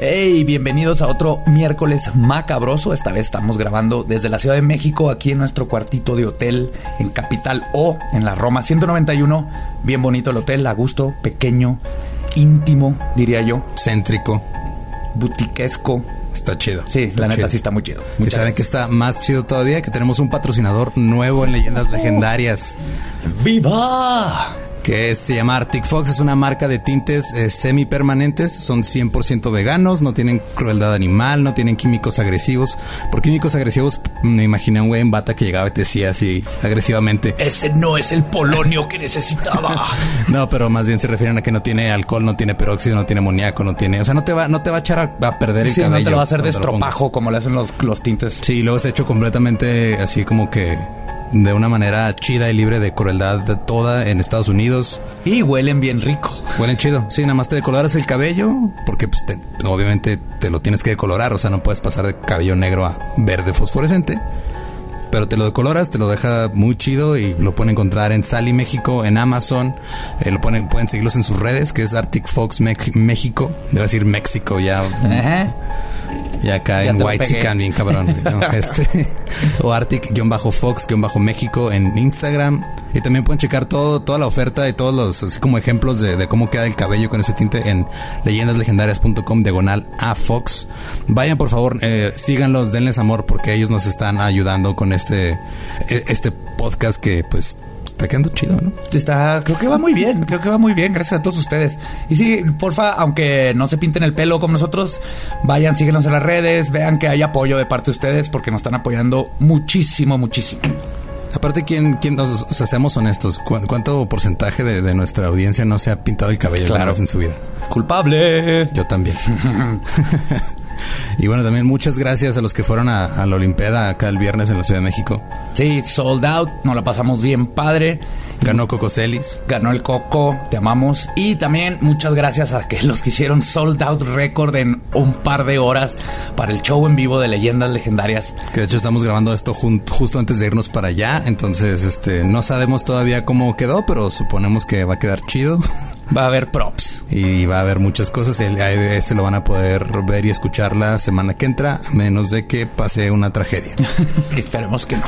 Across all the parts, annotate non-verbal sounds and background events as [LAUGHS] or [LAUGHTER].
Hey, bienvenidos a otro miércoles macabroso. Esta vez estamos grabando desde la Ciudad de México, aquí en nuestro cuartito de hotel en Capital O, en la Roma 191. Bien bonito el hotel, a gusto, pequeño, íntimo, diría yo. Céntrico. Butiquesco. Está chido. Sí, la neta sí está muy chido. y saben que está más chido todavía que tenemos un patrocinador nuevo en Leyendas Legendarias. ¡Viva! Que se llama Arctic Fox. Es una marca de tintes eh, semipermanentes. Son 100% veganos, no tienen crueldad animal, no tienen químicos agresivos. Por químicos agresivos, me imaginé a un güey en bata que llegaba y te decía así agresivamente. Ese no es el polonio que necesitaba. [LAUGHS] no, pero más bien se refieren a que no tiene alcohol, no tiene peróxido, no tiene amoníaco, no tiene... O sea, no te va, no te va a echar a, perder el sí, cabello. no te lo va a hacer de estropajo como le hacen los, los tintes. Sí, luego es hecho completamente así como que de una manera chida y libre de crueldad de toda en Estados Unidos. Y huelen bien rico. Huelen chido. Sí, nada más te decoloras el cabello porque pues, obviamente te lo tienes que decolorar. O sea, no puedes pasar de cabello negro a verde fosforescente. Pero te lo decoloras, te lo deja muy chido y lo pueden encontrar en Sally México, en Amazon. Eh, lo pueden, pueden seguirlos en sus redes, que es Arctic Fox México. Debe decir México ya. Y acá en White Chican, bien cabrón. [LAUGHS] este, [LAUGHS] o Arctic-Fox-México en Instagram. Y también pueden checar todo, toda la oferta y todos los, así como ejemplos de, cómo queda el cabello con ese tinte en leyendaslegendarias.com diagonal a Fox. Vayan por favor, eh, síganlos, denles amor porque ellos nos están ayudando con este, e, este podcast que pues está quedando chido, ¿no? Está, creo que va muy bien, creo que va muy bien, gracias a todos ustedes. Y sí, porfa, aunque no se pinten el pelo como nosotros, vayan, síguenos en las redes, vean que hay apoyo de parte de ustedes porque nos están apoyando muchísimo, muchísimo. Aparte, ¿quién, quién nos, o sea, seamos honestos, ¿cuánto porcentaje de, nuestra audiencia no se ha pintado el cabello claro. en su vida? Culpable. Yo también. [LAUGHS] Y bueno, también muchas gracias a los que fueron a, la Olimpiada acá el viernes en la Ciudad de México. Sí, sold out, nos la pasamos bien padre. Ganó Coco Celis. Ganó el Coco, te amamos. Y también muchas gracias a que [LAUGHS] los que hicieron sold out record en un par de horas para el show en vivo de leyendas legendarias. Que de hecho estamos grabando esto justo antes de irnos para allá. Entonces, este, no sabemos todavía cómo quedó, pero suponemos que va a quedar chido. [LAUGHS] Va a haber props. Y va a haber muchas cosas. El se lo van a poder ver y escuchar la semana que entra, menos de que pase una tragedia. [LAUGHS] esperemos que no.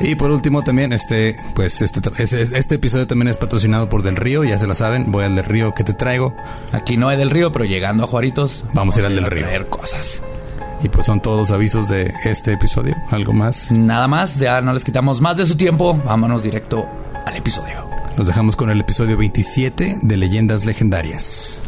y por último también, este, pues este, este episodio también es patrocinado por Del Río, ya se la saben. Voy al Del Río que te traigo. Aquí no hay Del Río, pero llegando a Juaritos, vamos, a ir al Del Río. A cosas. Y pues son todos los avisos de este episodio. ¿Algo más? Nada más, ya no les quitamos más de su tiempo. Vámonos directo al episodio. Nos dejamos con el episodio 27 de Leyendas Legendarias.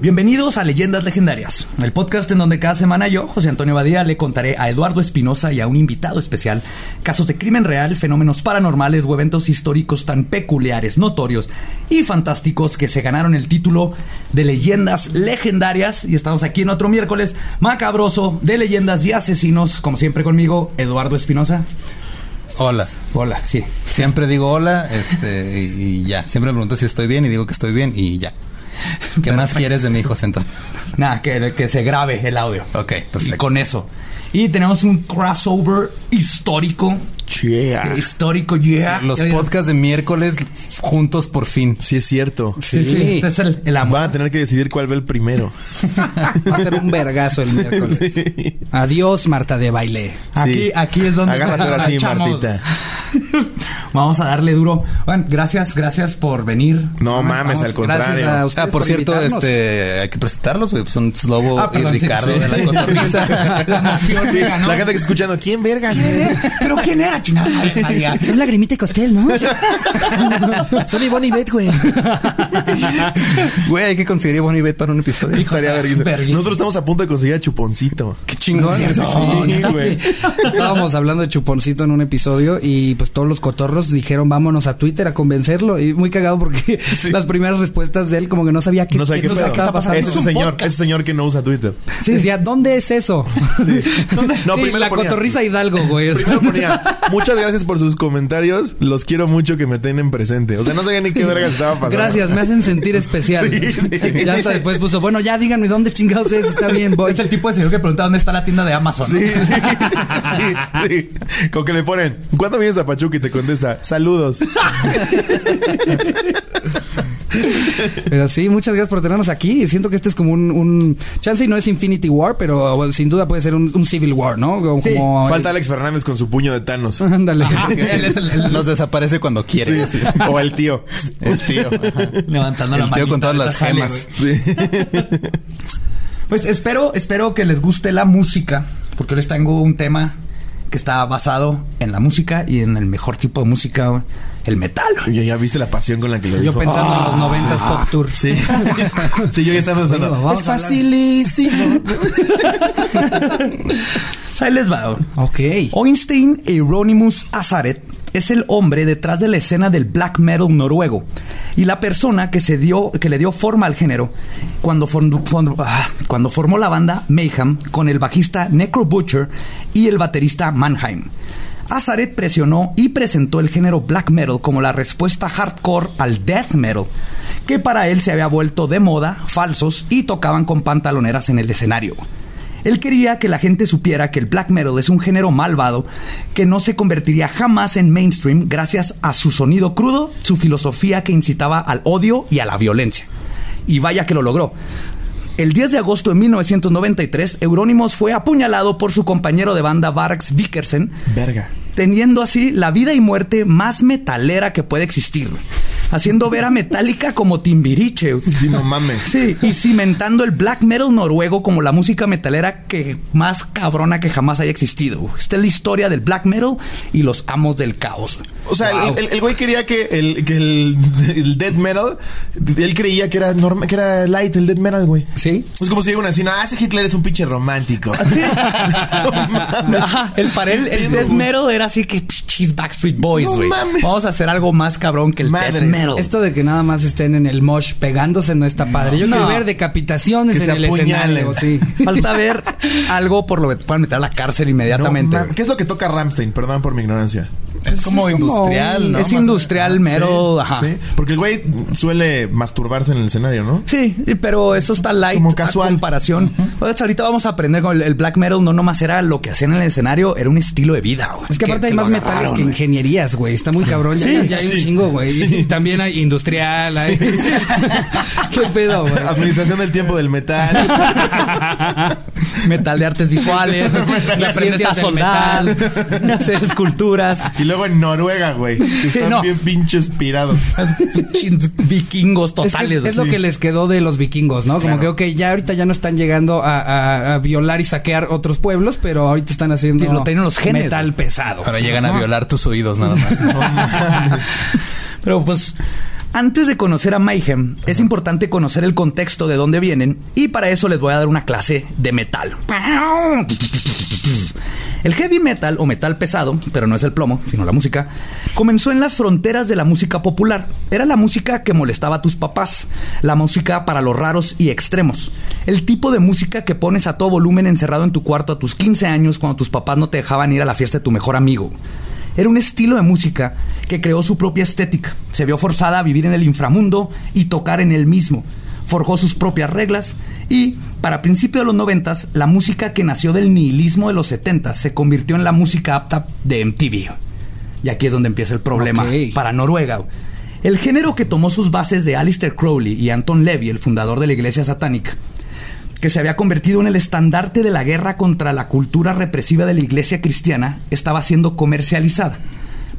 Bienvenidos a Leyendas Legendarias, el podcast en donde cada semana yo, José Antonio Badía, le contaré a Eduardo Espinosa y a un invitado especial casos de crimen real, fenómenos paranormales o eventos históricos tan peculiares, notorios y fantásticos que se ganaron el título de Leyendas Legendarias. Y estamos aquí en otro miércoles macabroso de leyendas y asesinos, como siempre conmigo, Eduardo Espinosa. Hola. Hola, sí. Siempre digo hola, este, y ya. Siempre me pregunto si estoy bien y digo que estoy bien y ya. [LAUGHS] ¿Qué más quieres de mi hijo entonces? Nada, que, que se grabe el audio. Ok, perfecto. Y con eso. Y tenemos un crossover histórico Yeah. Histórico, yeah. Los podcasts de miércoles juntos por fin. Sí, es cierto. Sí, sí. Este es el, el amor. Van a tener que decidir cuál va el primero. [LAUGHS] va a ser un vergazo el miércoles. Adiós, Marta de baile. Aquí, aquí es donde Agárrate ahora sí, Martita. [LAUGHS] Vamos a darle duro. Bueno, gracias, gracias por venir. No mames, al contrario. A ah, por, cierto, este, hay que presentarlos, güey. Son Slobo ah, y Ricardo de la cotorriza. [LAUGHS] la La gente que está escuchando, ¿quién verga? ¿Pero quién era? La chingada, [LAUGHS] María. Son lagrimita y costel, ¿no? [LAUGHS] Son Ivonne y Beth, güey. Güey, hay que conseguir Bonnie Bet para un episodio. Estaría verguísima. Nosotros estamos a punto de conseguir a Chuponcito. Qué chingón. Sí, güey. Estábamos hablando de Chuponcito en un episodio y pues todos los cotorros dijeron vámonos a Twitter a convencerlo. Y muy cagado porque [LAUGHS] las primeras respuestas de él como que no sabía qué, No sé qué qué pedo. estaba pasando. Es ese señor, ese señor que no usa Twitter. Sí, decía, ¿dónde es eso? No, Sí, primero la ponía- cotorriza Hidalgo, güey. Primero ponía, muchas gracias por sus comentarios, los quiero mucho que me tienen presente. O sea, no sabía ni qué verga estaba pasando. Gracias, me hacen sentir especial. Sí, sí. ya hasta después puso, bueno, ya díganme dónde chingados es, está bien, voy. Es el tipo de señor que pregunta dónde está la tienda de Amazon. Sí, sí, sí, sí. Con que le ponen, ¿cuándo vienes a Pachuca? Y te contesta, saludos. Pero sí, muchas gracias por tenernos aquí. Siento que este es como un, un chance y no es Infinity War, pero bueno, sin duda puede ser un, un Civil War, ¿no? Como, Sí, como- Falta Alex Fernández con su puño de Thanos. [LAUGHS] Ándale. El, el- Nos desaparece cuando quiere. Sí, [LAUGHS] O el tío. El tío. ajá. levantando la El mano. tío con todas las gemas. Sí. Pues espero, espero que les guste la música, porque les tengo un tema que está basado en la música y en el mejor tipo de música, el metal. Ya, ya viste la pasión con la que lo Yo dijo. pensando en los noventas Pop Tour. Sí. [LAUGHS] sí, yo ya estaba pensando. Es facilísimo. [LAUGHS] Ahí les va. Ok. Oinstein Euronymous Azaret es el hombre detrás de la escena del black metal noruego y la persona que se dio que le dio forma al género cuando, form- form- ah, cuando formó la banda Mayhem con el bajista Necro Butcher y el baterista Mannheim. Azaret presionó y presentó el género black metal como la respuesta hardcore al death metal, que para él se había vuelto de moda, falsos y tocaban con pantaloneras en el escenario. Él quería que la gente supiera que el black metal es un género malvado que no se convertiría jamás en mainstream gracias a su sonido crudo, su filosofía que incitaba al odio y a la violencia. Y vaya que lo logró. El 10 de agosto de 1993, Euronymous fue apuñalado por su compañero de banda Varx Vikersen, Verga. teniendo así la vida y muerte más metalera que puede existir, haciendo ver a Metallica como Timbiriche. Sí, no mames. Sí, y cimentando el black metal noruego como la música metalera que más cabrona que jamás haya existido. Esta es la historia del black metal y los amos del caos. O sea, Wow. el, el- el güey quería que el, que el, el death metal, él creía que era norma, que era light el death metal, güey. Sí. Es como si llegan así, no, ese Hitler es un pinche romántico. [LAUGHS] [LAUGHS] Ajá, el para él, el Pedo, death metal era así que pichis Backstreet Boys, No güey. mames. Vamos a hacer algo más cabrón que el death Madre. Metal. Esto de que nada más estén en el mosh pegándose no está padre. Yo No. quiero ver decapitaciones Que en el apuñalen. escenario. Sí. [LAUGHS] Falta ver algo por lo que te puedan meter a la cárcel inmediatamente. No. ¿Qué es lo que toca Ramstein? Perdón por mi ignorancia. Es como Es como industrial, ¿no? es industrial mero, Sí, ajá. sí. Porque el güey suele masturbarse en el escenario, ¿no? Sí, pero eso está light Como casual. a comparación. Pues ahorita vamos a aprender con el, el black metal, no nomás era lo que hacían en el escenario, era un estilo de vida. güey. Es que aparte hay más metales que ingenierías, güey. Está muy cabrón. Ya, Sí, ya hay un sí. chingo, güey. Y también hay industrial. hay- [LAUGHS] ¿Qué pedo, güey? Administración del tiempo del metal. [LAUGHS] Metal de artes visuales, le aprendes a soldar, hacer esculturas, y luego en Noruega, güey. Sí, están no. bien pinches pirados. Vikingos Es, que totales. es, es lo que les quedó de los vikingos, ¿no? Como Claro. que, ok, ya ahorita ya no están llegando a, a- a violar y saquear otros pueblos, pero ahorita están haciendo Sí, lo tienen los genes, metal pesado. Ahora llegan a violar tus oídos nada más. [LAUGHS] Pero pues, antes de conocer a Mayhem, es importante conocer el contexto de dónde vienen y para eso les voy a dar una clase de metal. El heavy metal o metal pesado, pero no es el plomo, sino la música, comenzó en las fronteras de la música popular. Era la música que molestaba a tus papás, la música para los raros y extremos. El tipo de música que pones a todo volumen encerrado en tu cuarto a tus 15 años cuando tus papás no te dejaban ir a la fiesta de tu mejor amigo. Era un estilo de música que creó su propia estética. Se vio forzada a vivir en el inframundo y tocar en él mismo. Forjó sus propias reglas y, para principios de los noventas, la música que nació del nihilismo de los setentas se convirtió en la música apta de MTV. Y aquí es donde empieza el problema para Noruega. El género que tomó sus bases de Aleister Crowley y Anton Levy, el fundador de la iglesia satánica, que se había convertido en el estandarte de la guerra contra la cultura represiva de la iglesia cristiana, estaba siendo comercializada.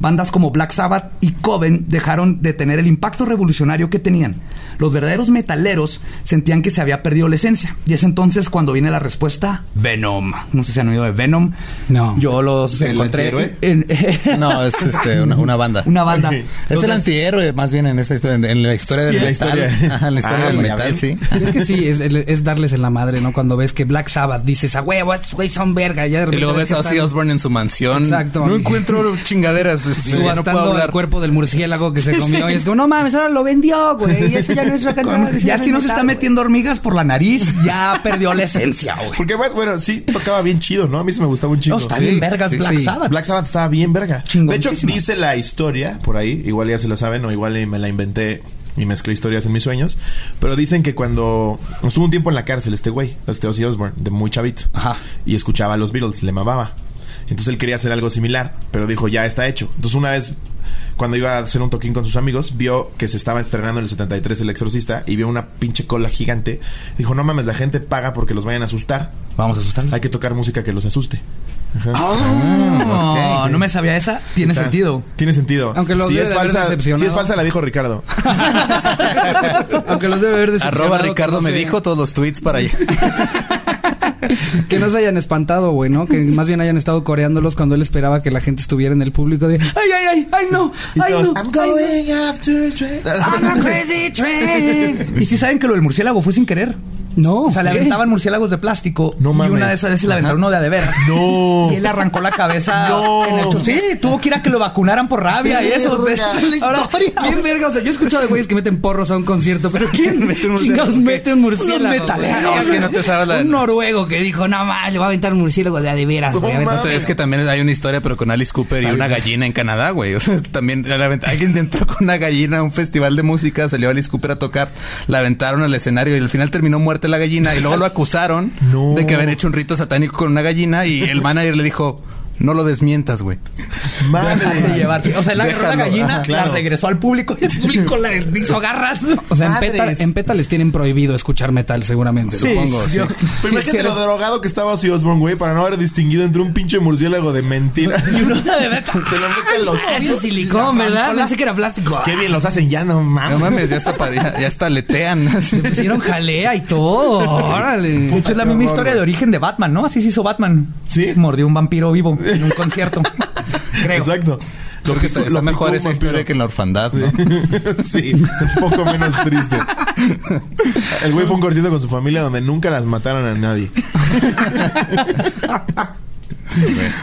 Bandas como Black Sabbath y Coven dejaron de tener el impacto revolucionario que tenían. Los verdaderos metaleros sentían que se había perdido la esencia. Y es entonces cuando viene la respuesta Venom. No sé si han oído de Venom. No. Yo los ¿El encontré antihéroe? en, [LAUGHS] No, es este, una, una banda. una banda. Es Entonces, el antihéroe, más bien en esta historia, en, en la historia Sí, del la metal. historia. Ajá, en la historia Ah, del metal, ven. sí. Es que sí, es, es darles en la madre, ¿no? Cuando ves que Black Sabbath dices, a huevo, estos güey son verga. Ya Y luego ves a Ozzy Osbourne en su mansión. Exacto. No encuentro chingaderas. Este, no Subastando el cuerpo del murciélago que se comió. Y es como, no mames, ahora lo vendió, güey. Y eso ya no es [LAUGHS] rock and roll. ya no si no se está metiendo hormigas por la nariz, ya [LAUGHS] perdió la esencia, güey. Porque, bueno, sí tocaba bien chido, ¿no? A mí sí me gustaba un No, chingo. está Sí, bien vergas sí, Black sí. Sabbath. Black Sabbath estaba bien verga. De hecho, dice la historia por ahí, igual ya se la saben, o igual y me la inventé y mezclé historias en mis sueños. Pero dicen que cuando estuvo un tiempo en la cárcel, este güey, este Ozzy Osbourne, de muy chavito, Ajá. y escuchaba a los Beatles, le mamaba. Entonces él quería hacer algo similar, pero dijo, ya está hecho. Entonces una vez, cuando iba a hacer un toquín con sus amigos, vio que se estaba estrenando en el 73 El Exorcista y vio una pinche cola gigante. Dijo, no mames, la gente paga porque los vayan a asustar. Vamos a asustarlos. Hay que tocar música que los asuste. Ajá. No, ok. no me sabía esa. Tiene sentido. Tiene sentido. Aunque los si debe es de falsa, decepcionado. si es falsa la dijo Ricardo. [LAUGHS] Aunque los debe haber decepcionado. Arroba Ricardo me dijo todos los tweets para [LAUGHS] allá. [LAUGHS] Que no se hayan espantado, güey, ¿no? Que más bien hayan estado coreándolos cuando él esperaba que la gente estuviera en el público de... ¡Ay, ay, ay! ¡Ay, no! ¡Ay, no! I'm ay, no". going after a train. I'm a crazy train. y si saben que lo del murciélago fue sin querer. No, O sea, le aventaban murciélagos de plástico. No y mames. una de esas veces le aventaron uno de a de veras. [LAUGHS] No. Y él le arrancó la cabeza. [LAUGHS] No. en el Sí, tuvo que ir a que lo vacunaran por rabia y eso. Esa es la Ahora, historia. ¿quién verga? O sea, yo he escuchado de güeyes que meten porros a un concierto, pero [LAUGHS] ¿quién Mete un chingados murciélago? mete un murciélago? Metaleros, es que no te sabes la- Un noruego que dijo, no más, le va a aventar un murciélago de a de veras, güey. No. Es que también hay una historia, pero con Alice Cooper y una gallina en Canadá, güey. O sea, también alguien entró con una gallina a un festival de música, salió Alice Cooper a tocar, la aventaron al escenario y al final terminó muerta la gallina y luego lo acusaron [LAUGHS] No. de que habían hecho un rito satánico con una gallina y el manager le dijo, no lo desmientas, güey. de Madre. llevarse. O sea, él agarró la gallina, claro. la regresó al público y el público la hizo garras. O sea, en. Peta, en Peta les tienen prohibido escuchar metal, seguramente. Sí, supongo. yo- Pero sí, imagínate sí, lo drogado que estaba Ozzy Osbourne, güey, para no haber distinguido entre un pinche murciélago de mentira. [LAUGHS] Y uno de verdad. [LAUGHS] Se lo mete en los Es silicón, ¿verdad? Pensé que era plástico. Qué bien los hacen ya, no mames. No mames, ya está, ya, ya hasta letean. [LAUGHS] Le pusieron jalea y todo. Órale. De hecho, es la misma historia de origen de Batman, ¿no? Así se hizo Batman. Sí. Mordió un vampiro vivo en un concierto. [LAUGHS] Creo. Exacto. Creo que está, lo mejor esa historia que en la orfandad, ¿no? [LAUGHS] sí, un poco menos triste. El güey fue un concierto con su familia donde nunca las mataron a nadie.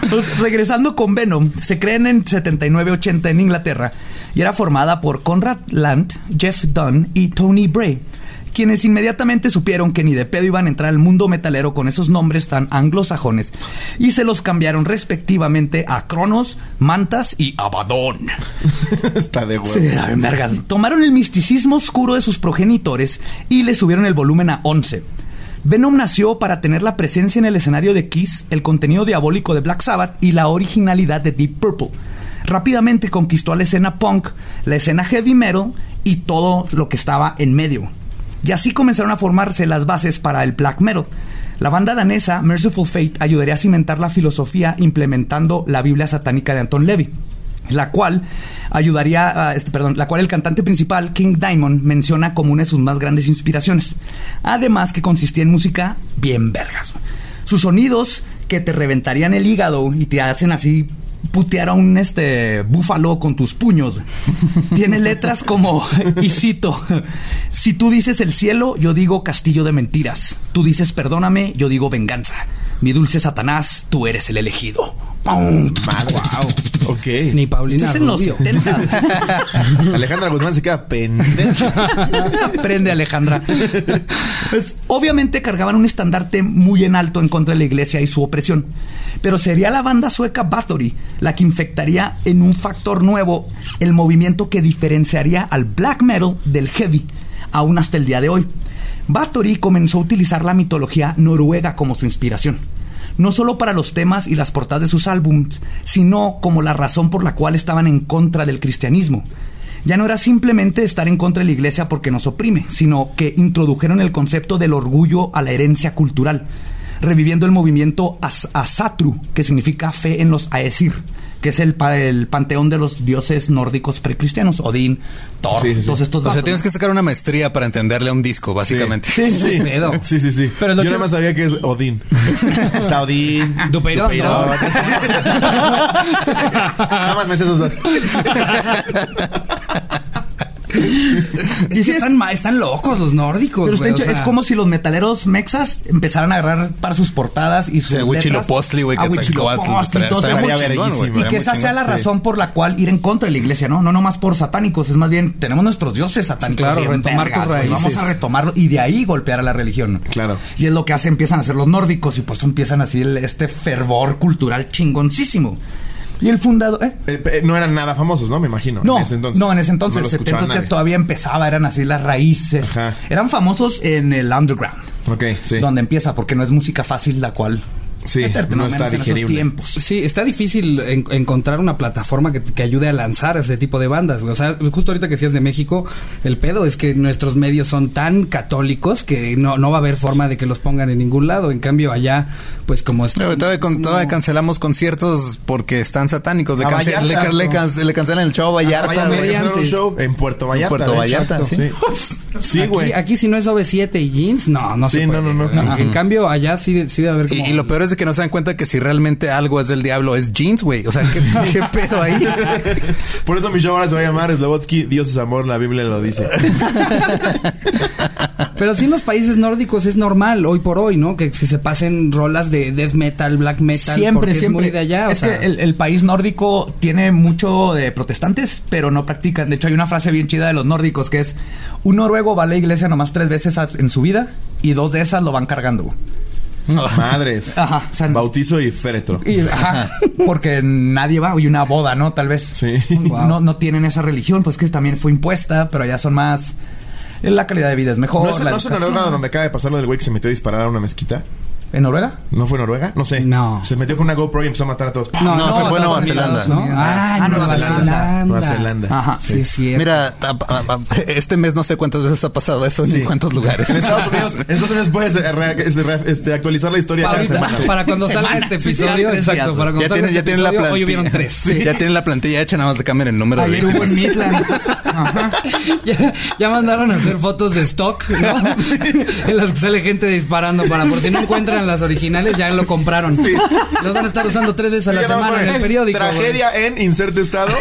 Pues, regresando con Venom, se creen en 79-80 en Inglaterra y era formada por Conrad Land, Jeff Dunn y Tony Bray, quienes inmediatamente supieron que ni de pedo iban a entrar al mundo metalero con esos nombres tan anglosajones y se los cambiaron respectivamente a Cronos, Mantas y Abaddon. [LAUGHS] Está de huevos. Sí. Tomaron el misticismo oscuro de sus progenitores y le subieron el volumen a 11. Venom nació para tener la presencia en el escenario de Kiss, el contenido diabólico de Black Sabbath y la originalidad de Deep Purple. Rápidamente conquistó a la escena punk, la escena heavy metal y todo lo que estaba en medio. Y así comenzaron a formarse las bases para el black metal. La banda danesa Merciful Fate ayudaría a cimentar la filosofía implementando la Biblia satánica de Anton Levy la cual ayudaría, este, perdón, la cual el cantante principal, King Diamond, menciona como una de sus más grandes inspiraciones. Además que consistía en música bien vergas. Sus sonidos que te reventarían el hígado y te hacen así putear a un este búfalo con tus puños. Tiene letras como, y cito, si tú dices el cielo, yo digo castillo de mentiras. Tú dices perdóname, yo digo venganza. Mi dulce Satanás, tú eres el elegido. ¡Pum! Wow. Ok. Ni Paulina Esto es en los Rubio. 70. [LAUGHS] Alejandra Guzmán se queda pendeja. Aprende, Alejandra. Pues, obviamente cargaban un estandarte muy en alto en contra de la iglesia y su opresión. Pero sería la banda sueca Bathory la que infectaría en un factor nuevo el movimiento que diferenciaría al black metal del heavy, aún hasta el día de hoy. Bathory comenzó a utilizar la mitología noruega como su inspiración no solo para los temas y las portadas de sus álbums, sino como la razón por la cual estaban en contra del cristianismo. Ya no era simplemente estar en contra de la iglesia porque nos oprime, sino que introdujeron el concepto del orgullo a la herencia cultural, reviviendo el movimiento as- Asatru, que significa fe en los Aesir, que es el, el panteón de los dioses nórdicos precristianos, Odín, Thor, Sí, sí, sí. todos estos O sea, tienes que sacar una maestría para entenderle a un disco, básicamente. Sí, sí. Sí, [LAUGHS] sí, sí. Pero Yo nada más sabía que es Odín. [LAUGHS] Está Odín. Dupeirón, ¿no? [LAUGHS] nada más me sé esos dos. Es que están, locos los nórdicos. Pero güey, o sea, es como si los metaleros mexas empezaran a agarrar para sus portadas y sus Huitzilopochtli, güey, verguísima. güey, Y que esa sea la sí. razón por la cual ir en contra de la iglesia, ¿no? No nomás por satánicos, es más bien, tenemos nuestros dioses satánicos. claro, retomar tus raíces. Vamos a retomarlo y de ahí golpear a la religión. Claro. Y es lo que hace, empiezan a hacer los nórdicos y pues empiezan así el- este fervor cultural chingoncísimo. Y el fundador... ¿eh? Eh, eh, no eran nada famosos, ¿no? Me imagino. No, en ese entonces. no, en ese entonces, No lo escuchaba 70 nadie. todavía empezaba, eran así las raíces. Ajá. Eran famosos en el underground, Ok, sí. donde empieza, porque no es música fácil la cual Sí, meterte, no ¿no? está Menos en esos tiempos. Sí, está difícil en- encontrar una plataforma que, que ayude a lanzar ese tipo de bandas. güey. O sea, justo ahorita que decías de México, el pedo es que nuestros medios son tan católicos que no, no va a haber forma de que los pongan en ningún lado. En cambio, allá, pues como es. Luego, todavía, con- todavía cancelamos conciertos porque están satánicos. Le, A cance- Vallarta, le, le le cancelan el show a Vallarta. vaya, güey. vaya a hacer un comediantes. show en Puerto Vallarta. Puerto. Vallarta, sí. [LAUGHS] Sí, aquí, güey. aquí si no es OV7 y jeans, no, no Sí, se puede. no, no, no. En cambio, allá sí, sí debe haber como... Y, y lo peor es de que no se dan cuenta que si realmente algo es del diablo es jeans, güey. O sea, ¿qué, [LAUGHS] qué pedo ahí? Por eso mi show ahora se va a llamar Slobotsky, Dios es amor, la Biblia lo dice. [LAUGHS] Pero sí en los países nórdicos es normal, hoy por hoy, ¿no? Que, que se pasen rolas de death metal, black metal. Siempre, porque siempre. Es muy de allá, o es sea, que el, el país nórdico tiene mucho de protestantes, pero no practican. De hecho, hay una frase bien chida de los nórdicos que es: un noruego va a la iglesia nomás tres veces en su vida y dos de esas lo van cargando. Madres. [LAUGHS] Ajá, o sea, Bautizo y féretro. y- ajá, porque nadie va, y una boda, ¿no? Tal vez. Sí. Wow. No, no tienen esa religión, pues que también fue impuesta, pero allá son más. La calidad de vida es mejor. ¿No es, la no es. Noruega donde acaba de pasar lo del güey que se metió a disparar a una mezquita? ¿En Noruega? ¿No fue Noruega? No sé. No. Se metió con una GoPro y empezó a matar a todos. No, No, no, fue- fue Estados Nueva Zelanda. ¿no? Ah, Ah, Nueva Nueva Zelanda. Zelanda. Nueva Zelanda. Ajá. Sí, sí. Mira, este mes no sé cuántas veces ha pasado eso Sí. en cuántos lugares. En Estados Unidos, en Estados Unidos puedes eh, re- este, re- este, actualizar la historia cada semana. [LAUGHS] para cuando salga este episodio, exacto, para cuando Ya salga este tienen la episodio, plantilla. hoy hubieron tres. Ya tienen la plantilla hecha, nada más le cambian el número de Ayer hubo [LAUGHS] en. Midland. Ajá. ya, ya mandaron a hacer fotos de stock, ¿no? [LAUGHS] en las que sale gente disparando para por si no encuentran las originales, ya lo compraron. Los van a estar usando tres veces a la semana en el periódico. güey. Tragedia en inserte estado.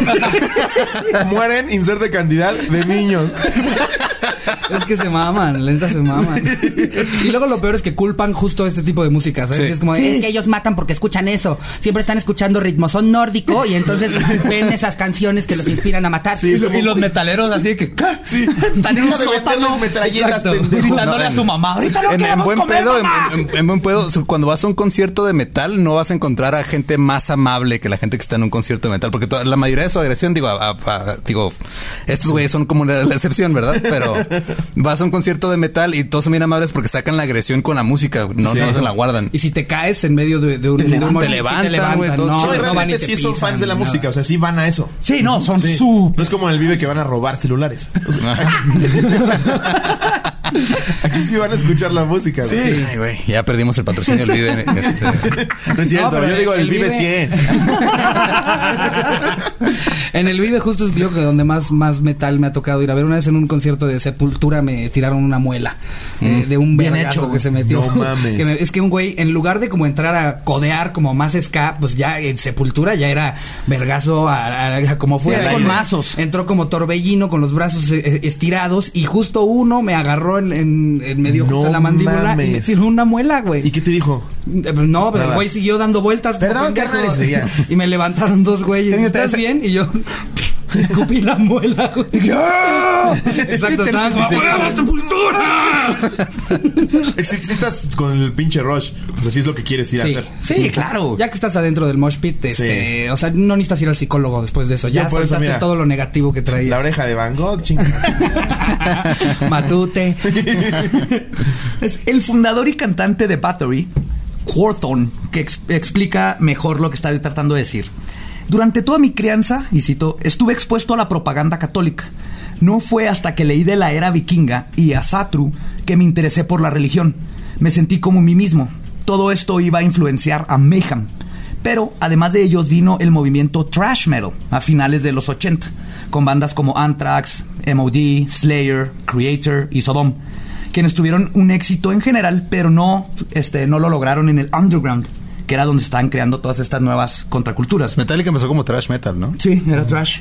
[LAUGHS] Mueren inserte cantidad de niños. [LAUGHS] [LAUGHS] Es que se maman, la neta se maman. Y luego lo peor es que culpan justo este tipo de música, ¿sabes? Sí. Es como, Sí. es que ellos matan porque escuchan eso. Siempre están escuchando ritmo, son nórdico y entonces [LAUGHS] ven esas canciones que los inspiran a matar. Sí, Y, lo- los metaleros así de que ¿qué? Sí. [LAUGHS] están en un sótano metralletas, gritándole No, a su en- mamá ahorita no en, en queremos buen comer, pedo, en, mamá". en- en buen pedo, cuando vas a un concierto de metal, no vas a encontrar a gente más amable que la gente que está en un concierto de metal, porque toda- la mayoría de su agresión, digo, a- a- digo, estos güeyes son como la, la excepción, ¿verdad? Pero [LAUGHS] vas a un concierto de metal y todos son bien amables porque sacan la agresión con la música, no, Sí. no se la guardan. Y si te caes en medio de, de un, Te de levantan, te sí levantan, no, No, y no van y te sí son fans de la nada. música. O sea, sí van a eso. Sí, no, son Sí. su No es como en el Vive que van a robar celulares. [LAUGHS] O sea, [LAUGHS] aquí sí van a escuchar la música. güey. Ay, güey, ya perdimos el patrocinio del Vive. este, [LAUGHS] No es cierto, No, yo digo el, el Vive, Vive- 100. En el Vive justo es yo que donde más, más metal me ha tocado ir a ver. Una vez en un concierto de Sepultura me tiraron una muela eh, de un Bien hecho, que se metió. No mames. Que me- es que un güey, en lugar de como entrar a codear como más ska, pues ya en Sepultura ya era vergazo a, a- a- como fue. Sí, con mazos. Entró como torbellino con los brazos eh, eh, estirados y justo uno me agarró en, en, en medio No justo de la mandíbula y me mames. tiró una muela, ¿Y güey. qué te dijo? Eh, No, pero el Nada. güey siguió dando vueltas. Perdón, carnal, y. Y me levantaron dos güeyes. ¿Estás bien? Y yo [LAUGHS] escupí la muela, güey. [LAUGHS] Exacto, estaban como, "¡Fuera, sepultura! Si, estás con el pinche rush, o sea, sí es lo que quieres ir Sí. a hacer. Sí, claro. Ya que estás adentro del mosh pit, este, o sea, no necesitas ir al psicólogo después de eso. Ya Yo por eso, mira, todo lo negativo que La traías. oreja de Van Gogh, chingas. [LAUGHS] Matute. Es el fundador y cantante de Battery, Quorthon, que ex- explica mejor lo que está tratando de decir. Durante toda mi crianza, y cito, estuve expuesto a la propaganda católica. No fue hasta que leí de la era vikinga y a Satru que me interesé por la religión. Me sentí como mí mismo. Todo esto iba a influenciar a Mayhem. Pero además de ellos vino el movimiento thrash metal a finales de los 80, con bandas como Anthrax, MOD, Slayer, Creator y Sodom, quienes tuvieron un éxito en general, pero no, este, no lo lograron en el underground, que era donde estaban creando todas estas nuevas contraculturas. Metallica empezó como trash metal, ¿no? Sí, era thrash.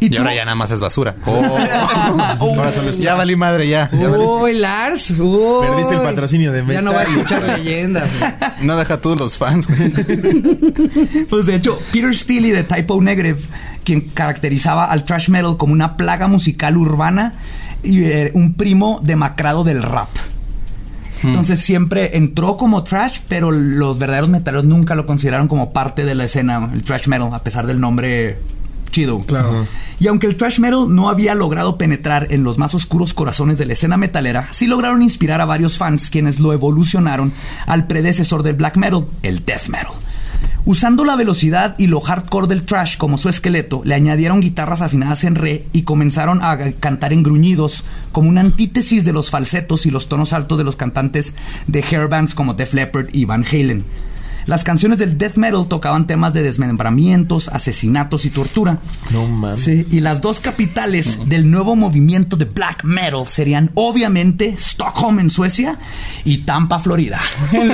Y, ahora ya nada más es basura. [LAUGHS] Oh. [LAUGHS] Ya trash. valí madre, ya. ya valí. Uy, Lars. Uy. Perdiste el patrocinio de Ya no va a Metallica. escuchar leyendas. güey. No deja a todos los fans, güey. [LAUGHS] Pues de hecho, Peter Steele de Typo Negative, quien caracterizaba al thrash metal como una plaga musical urbana y eh, un primo demacrado del rap. Entonces siempre entró como trash, pero los verdaderos metaleros nunca lo consideraron como parte de la escena, el thrash metal, a pesar del nombre chido. Claro. Y aunque el thrash metal no había logrado penetrar en los más oscuros corazones de la escena metalera, sí lograron inspirar a varios fans quienes lo evolucionaron al predecesor del black metal, el death metal. Usando la velocidad y lo hardcore del thrash como su esqueleto, le añadieron guitarras afinadas en re y comenzaron a cantar en gruñidos, como una antítesis de los falsetos y los tonos altos de los cantantes de hair bands como Def Leppard y Van Halen. Las canciones del death metal tocaban temas de desmembramientos, asesinatos y tortura. No mames. Sí, y las dos capitales del nuevo movimiento de black metal serían obviamente Stockholm en Suecia y Tampa, Florida. [LAUGHS]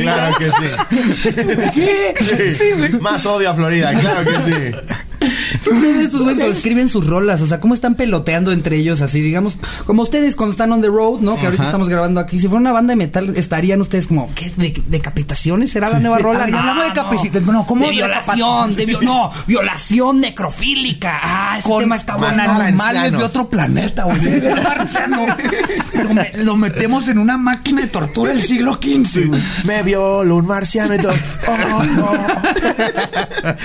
Claro que sí. ¿Qué? Sí, güey. Más odio a Florida, claro que sí. Estos [LAUGHS] güeyes cuando escriben sus rolas, o sea, cómo están peloteando entre ellos, así, digamos, como ustedes cuando están on the road, ¿no? Que ahorita estamos grabando aquí. Si fuera una banda de metal, estarían ustedes como, ¿qué? ¿De- ¿Decapitaciones? ¿Será la nueva rola? Ah, de no. ¿cómo De violación, de vio- no, violación necrofílica. Ah, ese tema está bueno. animales de otro planeta, güey. Lo, [LAUGHS] me- lo metemos en una máquina de tortura del siglo XV. Me violó un marciano y todo. [LAUGHS] Oh, oh.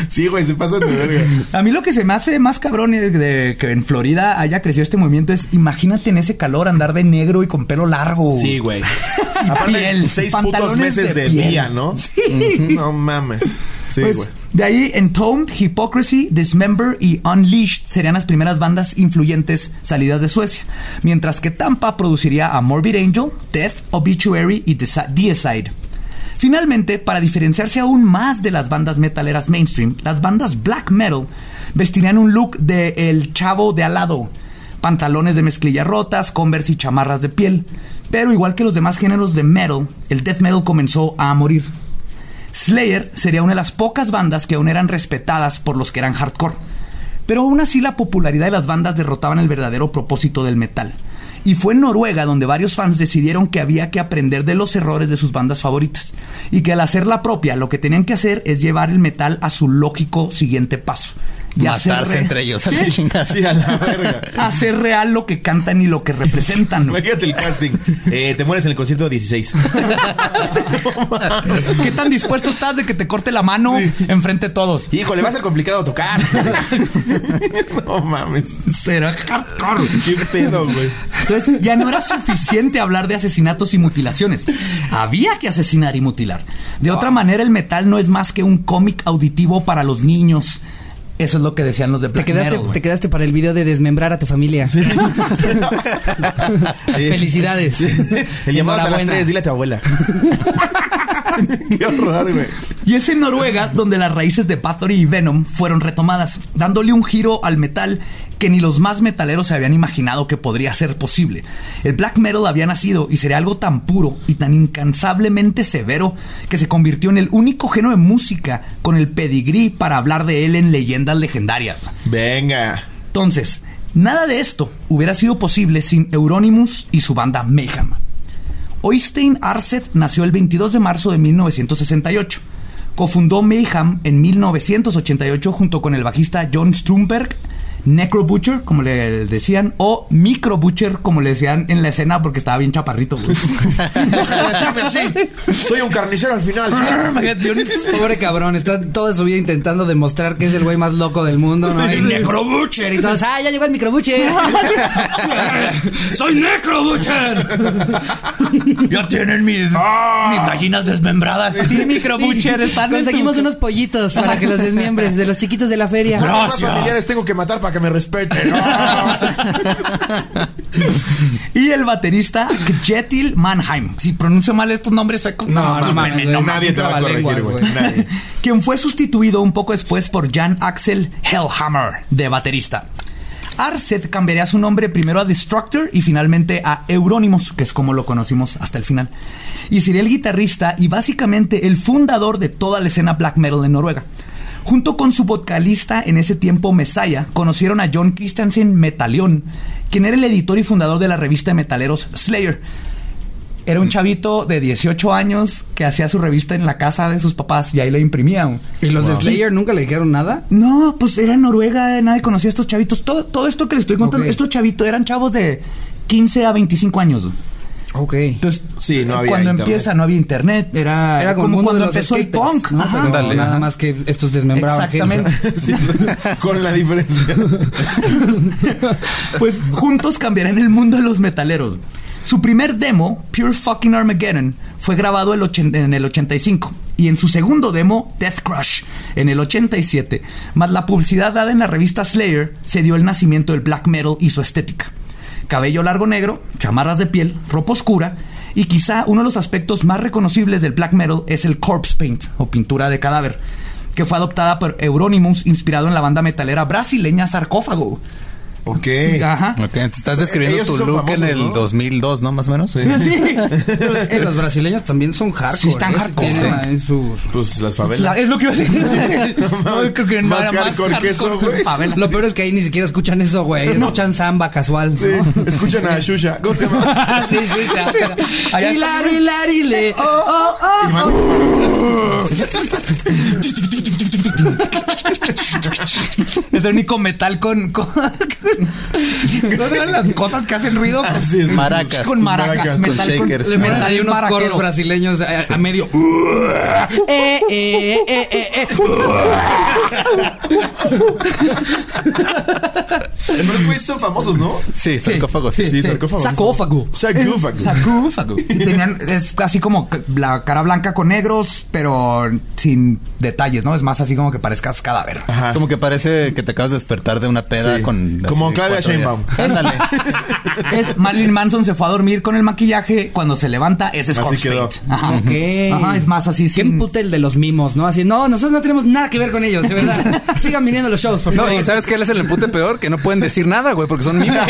Sí, güey, se pasan de verga. A mí lo que se me hace más cabrón de, de que en Florida haya crecido este movimiento es, imagínate en ese calor andar de negro y con pelo largo. Sí, güey. [LAUGHS] Aparte, piel, seis putos meses de de, día, ¿no? [LAUGHS] Sí. No mames. Sí, Pues, güey. de ahí, Entombed, Hypocrisy, Dismember y Unleashed serían las primeras bandas influyentes salidas de Suecia. Mientras que Tampa produciría a Morbid Angel, Death, Obituary y Deicide. Finalmente, para diferenciarse aún más de las bandas metaleras mainstream, las bandas black metal vestirían un look de el chavo de al lado. Pantalones de mezclilla rotas, converse y chamarras de piel. Pero igual que los demás géneros de metal, el death metal comenzó a morir. Slayer sería una de las pocas bandas que aún eran respetadas por los que eran hardcore. Pero aún así la popularidad de las bandas derrotaban el verdadero propósito del metal. Y fue en Noruega donde varios fans decidieron que había que aprender de los errores de sus bandas favoritas. Y que al hacer la propia lo que tenían que hacer es llevar el metal a su lógico siguiente paso. Y Matarse re- entre ellos a la [LAUGHS] chingada. Sí, a la verga. Hacer real lo que cantan y lo que representan. [LAUGHS] Imagínate el casting. Eh, te mueres en el concierto 16. [LAUGHS] ¿Qué tan dispuesto estás de que te corte la mano enfrente de todos? Híjole, va a ser complicado tocar. no mames. Será hardcore. Qué pedo, güey. Entonces ya no era suficiente hablar de asesinatos y mutilaciones. Había que asesinar y mutilar. De otra manera, el metal no es más que un cómic auditivo para los niños. Eso es lo que decían los de Te Black quedaste, Metal, güey. te quedaste para el video de desmembrar a tu familia. [LAUGHS] Felicidades. [LAUGHS] El llamado a las Enhorabuena. 3, dile a tu abuela. [LAUGHS] Qué horror, güey. Y es en Noruega donde las raíces de Bathory y Venom fueron retomadas, dándole un giro al metal que ni los más metaleros se habían imaginado que podría ser posible. El black metal había nacido y sería algo tan puro y tan incansablemente severo que se convirtió en el único género de música con el pedigrí para hablar de él en leyendas legendarias. Venga. Entonces, nada de esto hubiera sido posible sin Euronymous y su banda Mayhem. Oystein Arset nació el 22 de marzo de 1968. Cofundó Mayhem en 1988 junto con el bajista John Strumberg, Necro Butcher, como le decían, o Micro Butcher, como le decían en la escena porque estaba bien chaparrito. güey. [LAUGHS] Soy un carnicero al final. Pobre cabrón, está toda su vida intentando demostrar que es el güey más loco del mundo, ¿no? El Necrobutcher. Y todos, ah, ya llegó el Microbutcher. [LAUGHS] ¡Soy Necro Butcher! ya tienen mis, mis gallinas desmembradas. Sí, Micro Butcher, están Conseguimos unos pollitos para que los desmiembres de los chiquitos de la feria. ¿Cuántos familiares tengo que matar para que me respeten? [LAUGHS] Y el baterista Kjetil Mannheim. Si pronuncio mal estos nombres suecos, No, no mames, no. Nadie te va a corregir, güey. [LAUGHS] quien fue sustituido un poco después por Jan Axel Hellhammer de baterista. Arset cambiaría su nombre primero a Destructor y finalmente a Euronymous, que es como lo conocimos hasta el final. Y sería el guitarrista y básicamente el fundador de toda la escena black metal en Noruega. Junto con su vocalista en ese tiempo Messiah, conocieron a John Christensen Metalion, quien era el editor y fundador de la revista de metaleros Slayer. Era un chavito de 18 años que hacía su revista en la casa de sus papás y ahí la imprimía. ¿Y los de. Slayer nunca le dijeron nada? No, pues era en Noruega, nadie conocía a estos chavitos. Todo, todo esto que les estoy contando, estos chavitos eran chavos de 15 a 25 años. Ok. Entonces, Sí, no había cuando internet. empieza no había internet, era, Era como, cuando de los empezó el punk. ¿no? Ajá. Pero Ándale, nada ajá. más que estos desmembraban. Exactamente. [LAUGHS] Sí, [LAUGHS] con la diferencia. [LAUGHS] pues juntos cambiarán el mundo de los metaleros. Su primer demo, Pure Fucking Armageddon, fue grabado el en el 85 y en su segundo demo, Death Crush, en el 87. Más la publicidad dada en la revista Slayer se dio el nacimiento del black metal y su estética. Cabello largo negro, chamarras de piel, ropa oscura y quizá uno de los aspectos más reconocibles del black metal es el corpse paint o pintura de cadáver, que fue adoptada por Euronymous inspirado en la banda metalera brasileña Sarcófago. Ok. Ajá. Ok, te estás describiendo Ellos tu look famosos, en el ¿no? 2002, ¿no? Más o menos. Sí. Eh, los brasileños también son hardcore. Sí, están hardcore, sí. ahí su- Pues las La- favelas. es lo que iba a decir. [LAUGHS] No, creo que más era hardcore que eso, hardcore güey. favelas. Lo peor es que ahí ni siquiera escuchan eso, güey. Escuchan samba casual. Sí, ¿no? escuchan a [LAUGHS] Shusha. ¿Cómo se llama? sí, sí, sí. Está. Hilari, hilari, le. Oh, oh, oh. [LAUGHS] Y Es el único metal con. con, con- ¿No eran las cosas que hacen ruido? Así es. Maracas. Con maracas. maracas, con metal shakers. Le meten ahí metal unos maraquero. coros brasileños a, a medio. Eh, eh, eh, eh, eh. En son famosos, ¿no? Sí, sarcófago, sí. Sí, sarcófago. Sarcófago. Sarcófago. Sarcófago. Y tenían, es así como la cara blanca con negros, pero sin detalles, ¿no? Es más así como que parezcas cadáver. Ajá. Como que parece que te acabas de despertar de una peda Sí. con... Como Claudia. Sheinbaum. [LAUGHS] Ándale. [LAUGHS] Es Marilyn Manson se fue a dormir con el maquillaje. Cuando se levanta, ese es Así quedó. Ajá. Ok. Ajá, es más así. ¿Qué sin- puta el de los mimos, no? Así, no, nosotros no tenemos nada que ver con ellos, de verdad. [LAUGHS] Sigan viniendo a los shows, por No, favor. y ¿sabes qué? Él es el empute peor, que no pueden decir nada, güey, porque son mimos.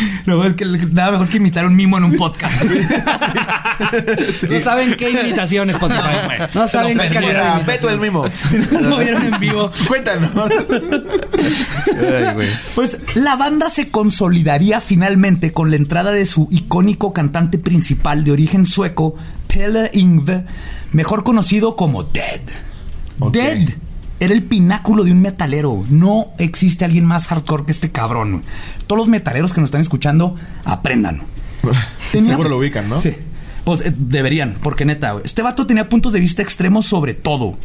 [LAUGHS] No, es que nada mejor que imitar un mimo en un podcast. [LAUGHS] No saben qué imitación Spotify. No saben qué calidad. Beto el mismo. Lo [LAUGHS] vieron en vivo. Cuéntanos. Ay, güey. Pues la banda se consolidaría finalmente con la entrada de su icónico cantante principal de origen sueco, Pelle Ingve, mejor conocido como Dead. Dead era el pináculo de un metalero. No existe alguien más hardcore que este cabrón. Todos los metaleros que nos están escuchando, aprendan. [LAUGHS] Tenía- Seguro lo ubican, ¿no? Sí. Pues eh, deberían, porque neta, este vato tenía puntos de vista extremos sobre todo.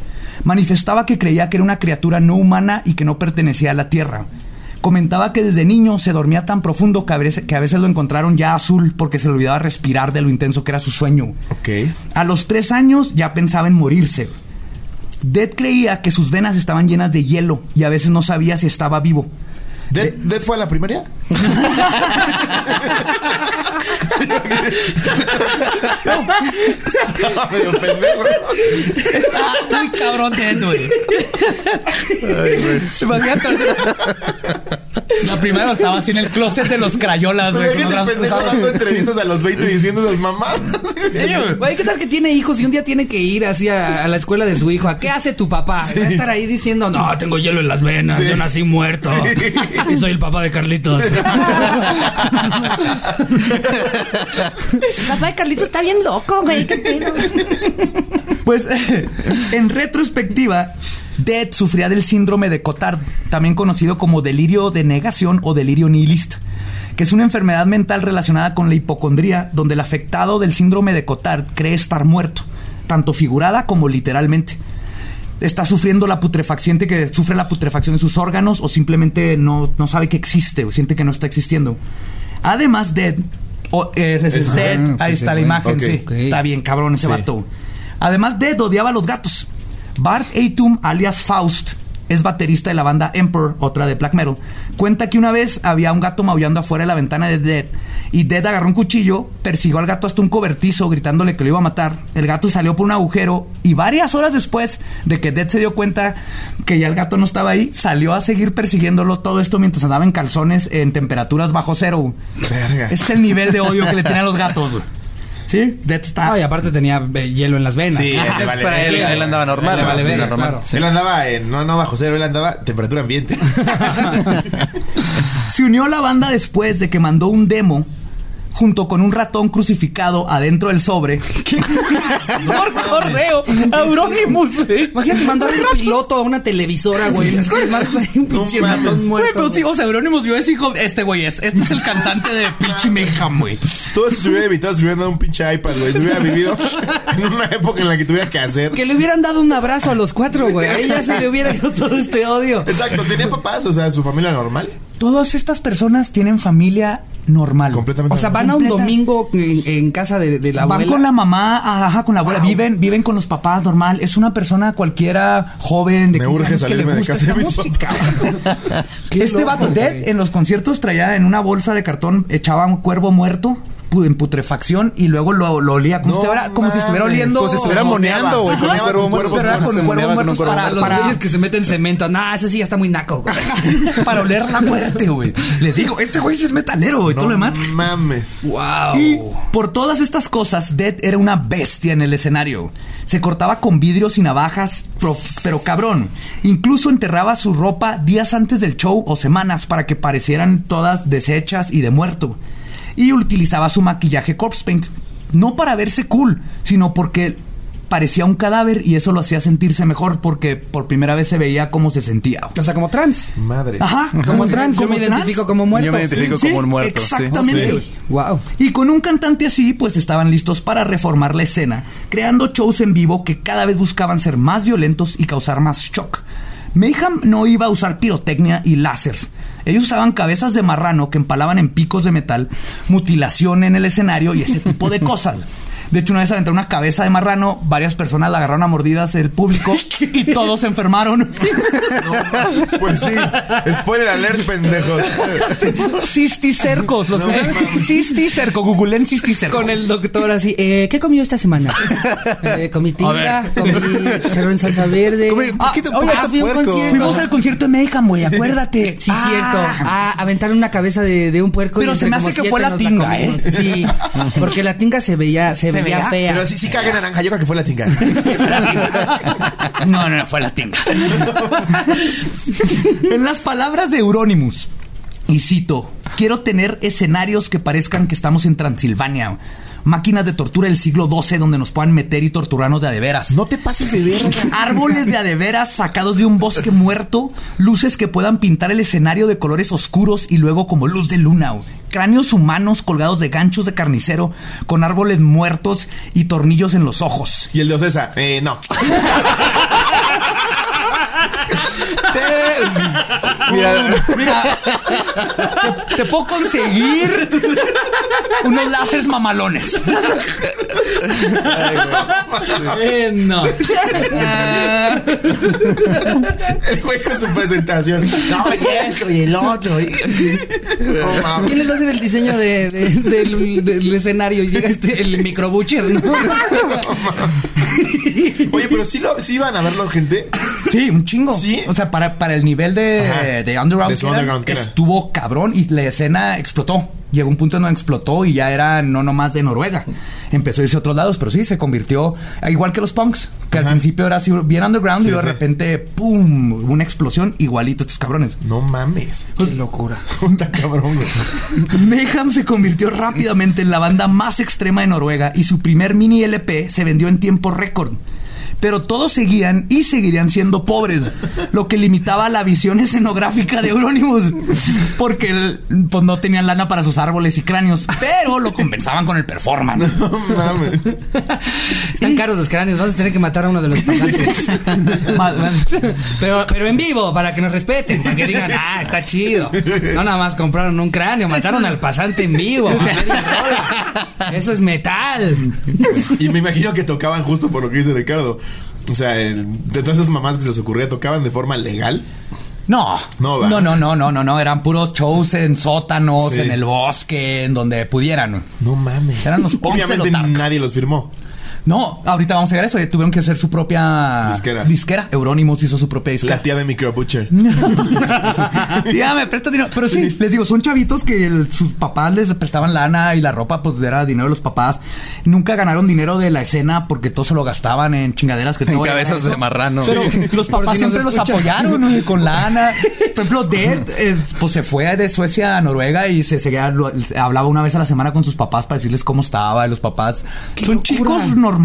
Manifestaba que creía que era una criatura no humana y que no pertenecía a la Tierra. Comentaba que desde niño se dormía tan profundo que a veces, que a veces lo encontraron ya azul porque se le olvidaba respirar de lo intenso que era su sueño. Ok. A los tres años ya pensaba en morirse. Dead creía que sus venas estaban llenas de hielo y a veces no sabía si estaba vivo. ¿Dead, Dead fue a la primaria? [LAUGHS] Estaba medio pendejo. Está muy cabrón Dead, güey. Imagínate. La primera estaba así en el closet de los crayolas, güey. ¿qué con los te brazos pendejo cruzados. dando entrevistas a los 20 diciendo esas mamadas? Güey, ¿qué tal que tiene hijos y un día tiene que ir así a, a la escuela de su hijo? ¿A qué hace tu papá? Va a estar ahí diciendo, no, tengo hielo en las venas, Sí. yo nací muerto. Y soy el papá de Carlitos. [LAUGHS] Papá de Carlitos está bien loco, güey. ¿Qué pedo? Pues [LAUGHS] en retrospectiva, Dead sufría del síndrome de Cotard, también conocido como delirio de negación o delirio nihilista, que es una enfermedad mental relacionada con la hipocondría, donde el afectado del síndrome de Cotard cree estar muerto, tanto figurada como literalmente. Está sufriendo la putrefacción, que sufre la putrefacción de sus órganos o simplemente no, no sabe que existe o siente que no está existiendo. Además, Dead, o, eh, es- Dead, ah, ahí sí, está la imagen, sí. Está bien cabrón ese Sí. vato. Además, Dead odiaba a los gatos. Bart Aitum, alias Faust, es baterista de la banda Emperor, otra de black metal, cuenta que una vez había un gato maullando afuera de la ventana de Dead y Dead agarró un cuchillo, persiguió al gato hasta un cobertizo gritándole que lo iba a matar. El gato salió por un agujero y varias horas después de que Dead se dio cuenta que ya el gato no estaba ahí, salió a seguir persiguiéndolo todo esto mientras andaba en calzones en temperaturas bajo cero. Verga. Ese es el nivel de odio que le tienen a los gatos. güey. Sí, Dead está. Ah, y aparte tenía eh, hielo en las venas. Sí, [LAUGHS] vale Para él, andaba normal. Le vale sí, verga, normal. claro. Sí. Él andaba en, no, no bajo cero, él andaba temperatura ambiente. [LAUGHS] Se unió a la banda después de que mandó un demo junto con un ratón crucificado adentro del sobre por correo a Euronymous. güey. Imagínate mandar un piloto a una televisora, güey. Les les mandas ahí un pinche ratón Güey, muerto. pero sí, güey. o sea, Euronymous vio ese hijo. Este güey es. Este es el cantante de Pinche Mayhem, güey. Todo eso se hubiera evitado si hubieran dado un pinche iPad, güey. Se hubiera vivido en una época en la que tuviera que hacer. Que le hubieran dado un abrazo a los cuatro, güey. A ella se le hubiera ido todo este odio. Exacto, tenía papás, o sea, su familia normal. Todas estas personas tienen familia normal. Completamente. O sea, van a un domingo en, en casa de, de la Van abuela. con la mamá, ajá, con la abuela. Viven, viven con los papás normal. Es una persona cualquiera joven de Me 15 urge años que le salirme de gusta casa de mis música. [LAUGHS] Este loco, vato Dead en los conciertos traía en una bolsa de cartón, echaba un cuervo muerto en putrefacción y luego lo, lo olía como, No si estuviera, como si estuviera oliendo Como si estuviera moneando, güey, con cuervo muerto. con cuervo para, Para los güeyes que se meten cemento. Nah, ese sí ya está muy naco, güey. para oler la muerte, güey. Les digo, este güey sí es metalero, güey. todo lo demás. mames. Wow. Y por todas estas cosas, Dead era una bestia en el escenario. Se cortaba con vidrios y navajas, pero, pero cabrón. Incluso enterraba su ropa días antes del show o semanas para que parecieran todas deshechas y de muerto. Y utilizaba su maquillaje corpse paint. No para verse cool, sino porque parecía un cadáver y eso lo hacía sentirse mejor porque por primera vez se veía cómo se sentía. O sea, como trans. Madre. Ajá, Como trans. Yo como me trans. identifico como muerto. Yo me identifico Sí, como un muerto. Exactamente. Sí. Wow. Y con un cantante así, pues estaban listos para reformar la escena, creando shows en vivo que cada vez buscaban ser más violentos y causar más shock. Mayhem no iba a usar pirotecnia y láseres. Ellos usaban cabezas de marrano que empalaban en picos de metal, mutilación en el escenario y ese tipo de cosas. [LAUGHS] De hecho, una vez aventaron una cabeza de marrano, varias personas la agarraron a mordidas el público [LAUGHS] y todos se enfermaron. [LAUGHS] Pues sí. Spoiler alert, pendejos. Cisticercos, los No, que. Cisticerco, googleen cisticerco. Con el doctor así, eh, ¿qué comió esta semana? Eh, comí tinga, comí chicharrón en salsa verde. Comí un Ah, poquito oye, fui un concierto. Fuimos al concierto de Mayhem, güey, [LAUGHS] acuérdate. Sí, Ah. cierto. Ah, aventaron una cabeza de, de un puerco. Pero y se me hace que fue la tinga, comimos. ¿eh? Sí, porque la tinga se veía, se, veía, veía? fea. Pero sí, sí caga en naranja. Yo creo que [LAUGHS] fue la tinga. No, no, no, fue la tinga. [LAUGHS] en las palabras de Euronymous, y cito, quiero tener escenarios que parezcan que estamos en Transilvania. Máquinas de tortura del siglo XII donde nos puedan meter y torturarnos de a de veras. No te pases de verga. [LAUGHS] Árboles de adeveras sacados de un bosque muerto, luces que puedan pintar el escenario de colores oscuros y luego como luz de luna. güey. Cráneos humanos colgados de ganchos de carnicero con árboles muertos y tornillos en los ojos. Y el de Ocesa, eh, no. [LAUGHS] Mira, Mira, te, te puedo conseguir unos láseres mamalones. Eh, no. El güey con su presentación. No, y esto y el otro. y- mames. ¿Quién les hace el diseño de, de- del, del escenario? Y llega este, el microbucher, ¿no? Oye, pero sí, lo, sí iban a verlo gente. Sí, un chingo. Sí. O sea, para, para el nivel de, de underground, De que estuvo cabrón y la escena explotó. Llegó un punto en donde explotó y ya era no nomás de Noruega. Empezó a irse a otros lados, pero sí, se convirtió igual que los punks, que al principio era así bien underground Sí, y luego de sí. repente, ¡pum! Una explosión igualito estos cabrones. No mames. Qué locura. [LAUGHS] Junta cabrón. [LAUGHS] Mayhem se convirtió rápidamente en la banda más extrema de Noruega y su primer mini LP se vendió en tiempo récord. Pero todos seguían y seguirían siendo pobres, lo que limitaba la visión escenográfica de Euronymous, porque el- pues, no tenían lana para sus árboles y cráneos, pero lo compensaban con el performance. [LAUGHS] No mames. Están caros los cráneos. Vamos a tener que matar a uno de los pasantes. [LAUGHS] Pero, pero en vivo, para que nos respeten. Para que digan, ah, está chido. No nada más compraron un cráneo, mataron al pasante en vivo. Eso es metal. Y me imagino que tocaban justo por lo que dice Ricardo. O sea, el- de todas esas mamás que se les ocurría, ¿tocaban de forma legal? No, No, no, no, no, no, no, no, eran puros shows en sótanos, Sí. en el bosque, en donde pudieran. No mames. Eran los Obviamente nadie los firmó. No, ahorita vamos a llegar a eso. Tuvieron que hacer su propia Disquera. disquera. Euronymous hizo su propia disquera. La tía de Micro Butcher. [LAUGHS] Tía, me presta dinero. Pero sí, les digo, son chavitos que el- sus papás les prestaban lana y la ropa, pues era dinero de los papás. Nunca ganaron dinero de la escena porque todo se lo gastaban en chingaderas que En todo cabezas de marrano. Pero los papás si siempre los apoyaron ¿no? con lana. Por ejemplo, Dead, [LAUGHS] eh, pues se fue de Suecia a Noruega y se seguía, lo- hablaba una vez a la semana con sus papás para decirles cómo estaba. Y los papás son locura! chicos normales.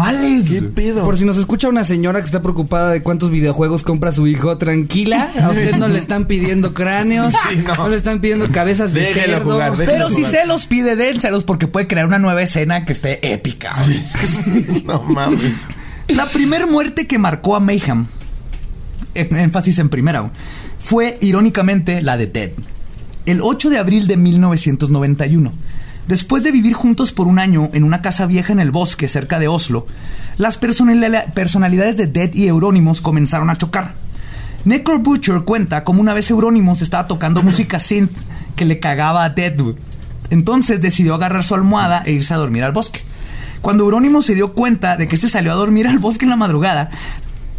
¿Qué pedo? Por si nos escucha una señora que está preocupada de cuántos videojuegos compra su hijo, tranquila. A usted no le están pidiendo cráneos, [LAUGHS] Sí, no. no. le están pidiendo cabezas de Déjelo cerdo. jugar, Pero si jugar. se los pide, dénselos porque puede crear una nueva escena que esté épica. [LAUGHS] no mames. La primer muerte que marcó a Mayhem, en- énfasis en primera, fue irónicamente la de Ted. El 8 de abril de 1991. Después de vivir juntos por un año en una casa vieja en el bosque cerca de Oslo, las personalidad- personalidades de Dead y Euronymous comenzaron a chocar. Necro Butcher cuenta como una vez Euronymous estaba tocando [LAUGHS] música synth que le cagaba a Dead. Entonces decidió agarrar su almohada e irse a dormir al bosque. Cuando Euronymous se dio cuenta de que se salió a dormir al bosque en la madrugada,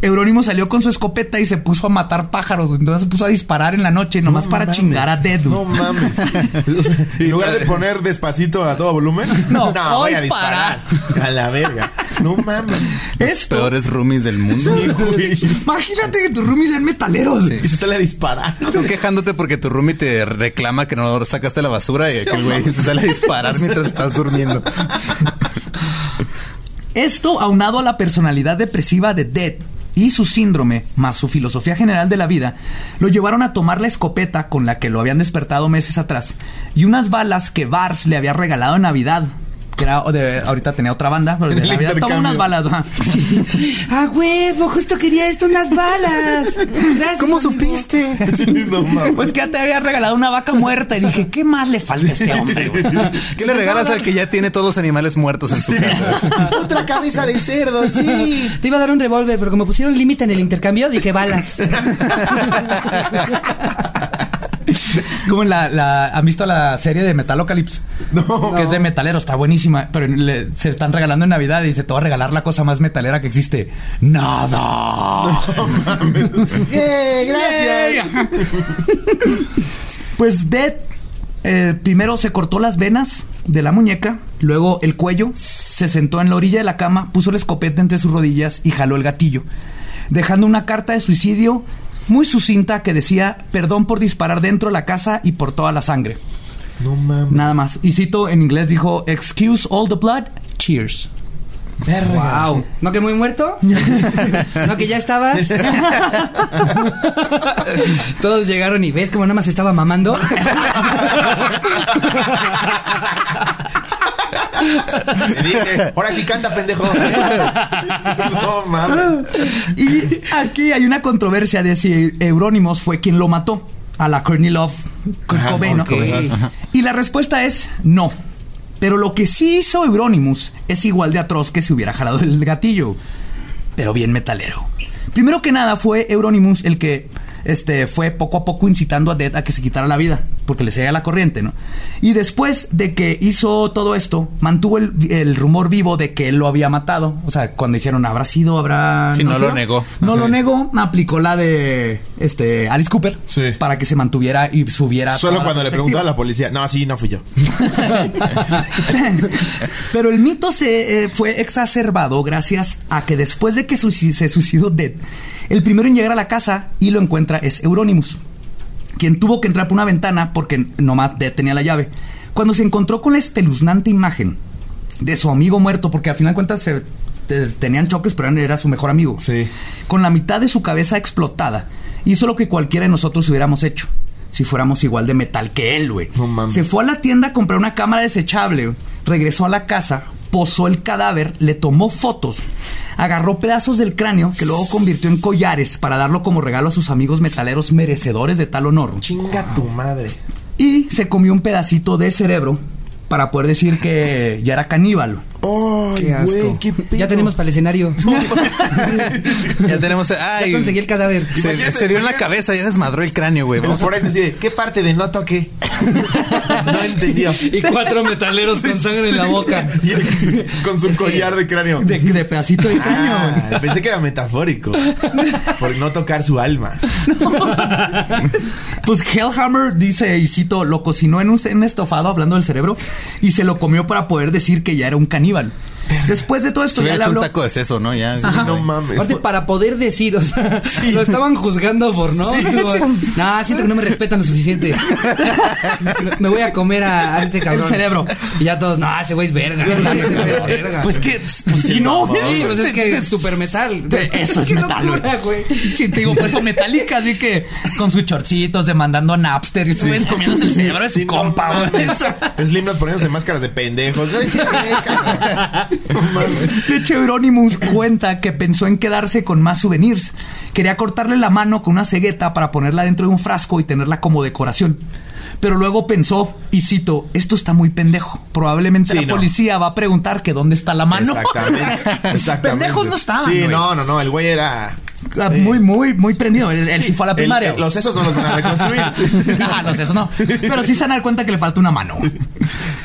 Euronymous salió con su escopeta y se puso a matar pájaros. güey. Entonces se puso a disparar en la noche nomás No para mames. chingar a Dead. güey. No mames. [LAUGHS] O sea, en lugar de poner despacito a todo volumen, [LAUGHS] [LAUGHS] No, voy a disparar. A la verga. No mames. Esto. Peores roomies del mundo. Sí. Imagínate que tus roomies sean metaleros. Y se sale a disparar. Tú quejándote porque tu roomie te reclama que no sacaste la basura y aquel güey se sale a disparar mientras estás durmiendo. Esto, aunado a la personalidad depresiva de Dead y su síndrome, más su filosofía general de la vida, lo llevaron a tomar la escopeta con la que lo habían despertado meses atrás y unas balas que Bars le había regalado en Navidad. Que era de, ahorita tenía otra banda, pero de Navidad toma unas balas. ajá. [LAUGHS] ¡Ah, huevo! Justo quería esto, unas balas. Gracias, ¿Cómo amigo. supiste? [LAUGHS] No. Pues que ya te había regalado una vaca muerta y dije, ¿qué más le falta a este hombre? güey? ¿Qué le regalas al que ya tiene todos los animales muertos en su casa? [LAUGHS] Otra cabeza de cerdo, sí. Te iba a dar un revólver, pero como pusieron límite en el intercambio, dije balas. [LAUGHS] Como en la, la- ¿Han visto la serie de Metalocalypse? No. Que es de metalero, está buenísima. Pero le- se están regalando en Navidad y dice, te voy a regalar la cosa más metalera que existe. ¡Nada! ¡Eh, [LAUGHS] gracias! [LAUGHS] Pues Dead eh, primero se cortó las venas de la muñeca, luego el cuello, se sentó en la orilla de la cama, puso la escopeta entre sus rodillas y jaló el gatillo, dejando una carta de suicidio muy sucinta que decía perdón por disparar dentro de la casa y por toda la sangre. No mames. Nada más. Y cito en inglés dijo, excuse all the blood, cheers. Verga. Wow. ¿No que muy muerto? [LAUGHS] ¿No que ya estabas? [LAUGHS] Todos llegaron y ves como nada más estaba mamando. [LAUGHS] Dije, ahora sí canta, pendejo. [LAUGHS] no mames. Y aquí hay una controversia de si Euronymous fue quien lo mató a la Courtney Love Kurt. Y la respuesta es no. Pero lo que sí hizo Euronymous es igual de atroz que si hubiera jalado el gatillo. Pero bien metalero. Primero que nada fue Euronymous el que este, fue poco a poco incitando a Dead a que se quitara la vida, porque le seguía la corriente, ¿no? Y después de que hizo todo esto, mantuvo el, el rumor vivo de que él lo había matado. O sea, cuando dijeron, ¿habrá sido? ¿Habrá...? Sí, no lo sido?". negó. No lo negó, aplicó la de este Alice Cooper Sí. para que se mantuviera y subiera. Solo cuando le preguntó a la policía, no, sí, no fui yo. [LAUGHS] Pero el mito se eh, fue exacerbado gracias a que después de que se suicidó Dead, el primero en llegar a la casa y lo encuentra es Euronymous, quien tuvo que entrar por una ventana porque nomás tenía la llave. Cuando se encontró con la espeluznante imagen de su amigo muerto, porque al final de cuentas se, te- tenían choques, pero era su mejor amigo. Sí. Con la mitad de su cabeza explotada, hizo lo que cualquiera de nosotros hubiéramos hecho. Si fuéramos igual de metal que él, güey. No mames. Se fue a la tienda a comprar una cámara desechable, regresó a la casa, posó el cadáver, le tomó fotos, agarró pedazos del cráneo que luego convirtió en collares para darlo como regalo a sus amigos metaleros merecedores de tal honor. Chinga tu madre. Y se comió un pedacito de cerebro para poder decir que ya era caníbal. Ay, Qué asco. güey, qué pedo. [LAUGHS] ya tenemos para el escenario. Ya tenemos. Ay, ya conseguí el cadáver. se, dio en la cabeza, ya desmadró el cráneo, güey. Vamos a- forense así de, ¿qué parte de no toqué? [LAUGHS] no entendió. Y cuatro metaleros con sangre en la boca. [LAUGHS] Y el- con su collar de cráneo. De, de pedacito de cráneo. Ah, pensé que era metafórico. Por no tocar su alma. Pues Hellhammer dice, y cito, lo cocinó en un, en un estofado hablando del cerebro y se lo comió para poder decir que ya era un caníbal. animal Después de todo Se esto ya hubiera le hecho un habló... taco de seso, ¿no? Ya. sí, No mames. Aparte, para poder decir, o sea, [LAUGHS] lo estaban juzgando por no. No, siento que no me respetan lo suficiente. [LAUGHS] Me voy a comer a, a este cabrón. El cerebro. Y ya todos, no, ese güey es verga. ese güey es verga". Pues que, pues sí, no. Sí, pues es que es super metal. Eso es metal, güey. Sí, te digo, por eso metálica, así que con sus chorcitos demandando a Napster y estuvieras comiéndose el cerebro de su Sí, compa, güey. [LAUGHS] Slipknot poniéndose máscaras de pendejos. De hecho, Euronymous cuenta que pensó en quedarse con más souvenirs. Quería cortarle la mano con una cegueta para ponerla dentro de un frasco y tenerla como decoración. Pero luego pensó, y cito, esto está muy pendejo. Probablemente Sí, la no. policía va a preguntar que dónde está la mano. Exactamente. [LAUGHS] Exactamente. Pendejos no estaban, Sí, güey. no, no, no. El güey era. Ah, Muy, muy, muy prendido. Él, él sí fue a la primaria. el- los sesos no los van a reconstruir. [LAUGHS] ah, no sé, eso no. Pero sí se van a dar cuenta que le falta una mano.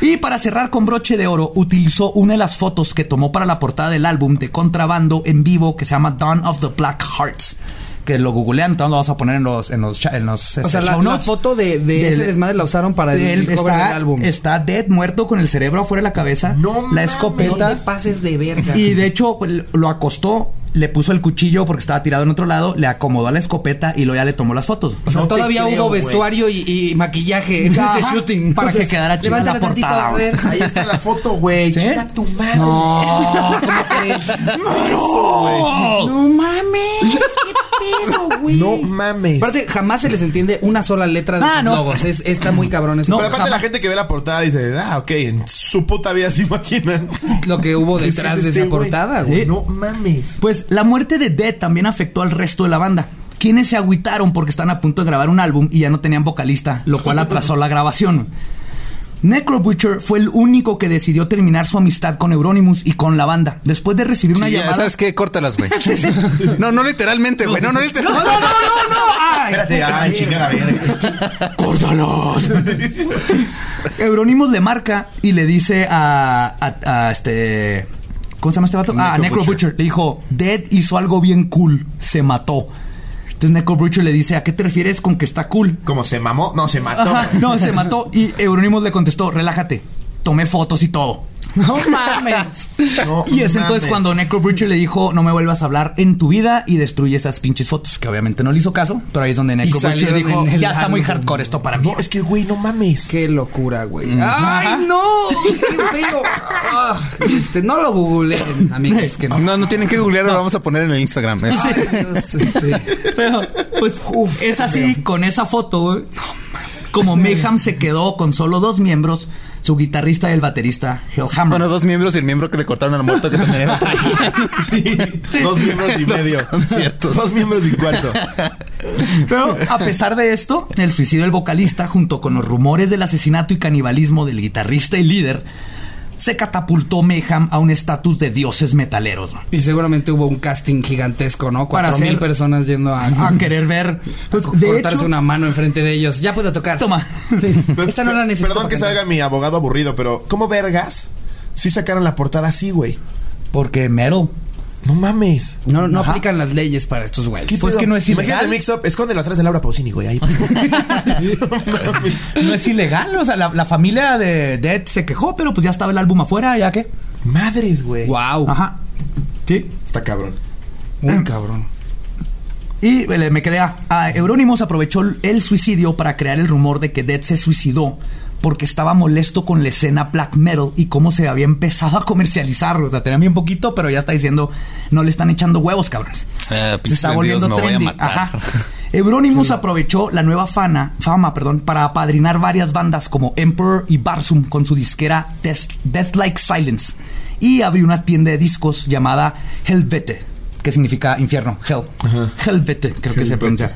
Y para cerrar con broche de oro, utilizó una de las fotos que tomó para la portada del álbum de contrabando en vivo que se llama Dawn of the Black Hearts. Que lo googlean, entonces lo vamos a poner en los, en los, en los O este, sea, la, show la notes. foto de, de ese desmadre la usaron para de él el está, del álbum. está dead, muerto con el cerebro afuera de la cabeza. No la mames. escopeta. No te pases de verga. Y de hecho, pues, lo acostó, le puso el cuchillo porque estaba tirado en otro lado, le acomodó la escopeta y luego ya le tomó las fotos. O sea, No todavía creo, hubo vestuario y, y maquillaje en ese shooting. para que quedara chida la portada, a. Ahí está la foto, güey. ¿Sí? Chinga tu madre. No, [LAUGHS] ¿cómo crees? No mames. [LAUGHS] ¿Qué pedo, [LAUGHS] güey? No mames. Aparte, jamás se les entiende una sola letra de Ah, sus no. logos. Es, está muy cabrón eso. No, Pero aparte jamás. la gente que ve la portada dice, ah, ok, en su puta vida se imaginan. lo que hubo ¿Qué es detrás de este esa portada, güey. No mames. Pues la muerte de Dead también afectó al resto de la banda. Quienes se agüitaron porque están a punto de grabar un álbum y ya no tenían vocalista, lo cual atrasó la grabación. Necro Butcher fue el único que decidió terminar su amistad con Euronymous y con la banda. Después de recibir una Sí, ya, llamada. ¿sabes qué? Córtalas, güey. [LAUGHS] No, no literalmente, güey. No, no literalmente. no, no, no, no. Ay, Espérate, ay, chingada. [LAUGHS] ¡Córtalos! Euronymous le marca y le dice a, a- a este. ¿Cómo se llama este vato? Ah, a Necro Necro Butcher. Butcher. Le dijo: Dead hizo algo bien cool. Se mató. Entonces Necro Butcher le dice: ¿A qué te refieres con que está cool? ¿Cómo se mamó? No, se mató. Ajá, no, se mató. Y Euronymous le contestó: Relájate. Tomé fotos y todo. No mames. [LAUGHS] No Y es entonces cuando Necro le dijo: No me vuelvas a hablar en tu vida y destruye esas pinches fotos. Que obviamente no le hizo caso, pero ahí es donde Necro salieron dijo: Ya está muy hardcore esto para mí. No, es que, güey, no mames. Qué locura, güey. ¡Ay, no! ¡Qué feo! Ah, este, no lo googleen, amigos. Que no. No, no tienen que googlear, lo vamos a poner en el Instagram. Ay, Dios, este. Pero, pues, es así, con esa foto, güey, como Mayhem se quedó con solo dos miembros, su guitarrista y el baterista, Hellhammer. Bueno, dos miembros y el miembro que le cortaron al muerto que [LAUGHS] también era. Sí, Dos miembros y medio. conciertos. Dos miembros y cuarto. Pero, a pesar de esto, el suicidio del vocalista, junto con los rumores del asesinato y canibalismo del guitarrista y líder, se catapultó Mayhem a un estatus de dioses metaleros. Y seguramente hubo un casting gigantesco, ¿no? Para Cuatro mil personas yendo a, A querer ver. Pues, [LAUGHS] de cortarse hecho, una mano enfrente de ellos. Ya puedo tocar. Toma. [LAUGHS] Esta no la necesito Perdón que cantar. salga mi abogado aburrido, pero ¿cómo vergas? Sí sacaron la portada así, güey. Porque metal. No mames. No, no Ajá. aplican las leyes para estos güeyes. ¿Qué Pues pedo? que no es Imagínate ilegal. Mix Up, escóndelo atrás de Laura Pausini, güey. Ahí. no mames. [LAUGHS] No es ilegal. O sea, la, la familia de Dead se quejó, pero pues ya estaba el álbum afuera, ya que. Madres, güey. Wow. Ajá. Sí. Está cabrón. Muy cabrón. Y eh, me quedé a, a Euronymous aprovechó el suicidio para crear el rumor de que Dead se suicidó porque estaba molesto con la escena black metal y cómo se había empezado a comercializar. O sea, tenía bien poquito, pero ya está diciendo, no le están echando huevos, cabrones. Eh, Se está volviendo trendy. Ajá. [LAUGHS] Euronymous aprovechó la nueva fana, fama perdón, para apadrinar varias bandas como Emperor y Barsum con su disquera Death, Death Like Silence y abrió una tienda de discos llamada Helvete, que significa infierno, Hell. Helvete, creo que se pronuncia.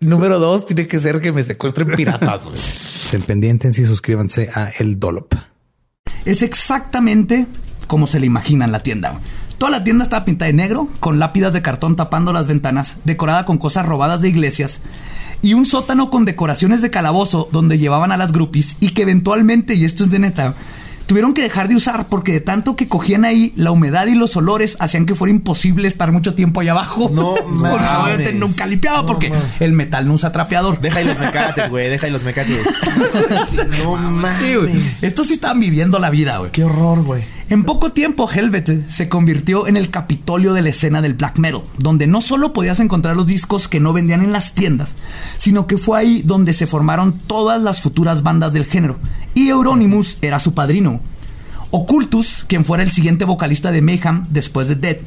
Número dos, tiene que ser que me secuestren piratas. [LAUGHS] Estén pendientes y suscríbanse a El Dollop. Es exactamente como se le imagina en la tienda. Toda la tienda estaba pintada de negro, con lápidas de cartón tapando las ventanas, decorada con cosas robadas de iglesias, y un sótano con decoraciones de calabozo donde llevaban a las groupies y que eventualmente, y esto es de neta, tuvieron que dejar de usar porque de tanto que cogían ahí, la humedad y los olores hacían que fuera imposible estar mucho tiempo allá abajo. No [LAUGHS] mames. nunca limpiaba No porque mames. el metal no usa trapeador. Deja ahí los mecates, güey. Deja ahí los mecates. [LAUGHS] no Sí, mames. Estos sí estaban viviendo la vida, güey. Qué horror, güey. En poco tiempo, Helvet se convirtió en el capitolio de la escena del black metal, donde no solo podías encontrar los discos que no vendían en las tiendas, sino que fue ahí donde se formaron todas las futuras bandas del género. Y Euronymous era su padrino. Occultus, quien fuera el siguiente vocalista de Mayhem después de Dead,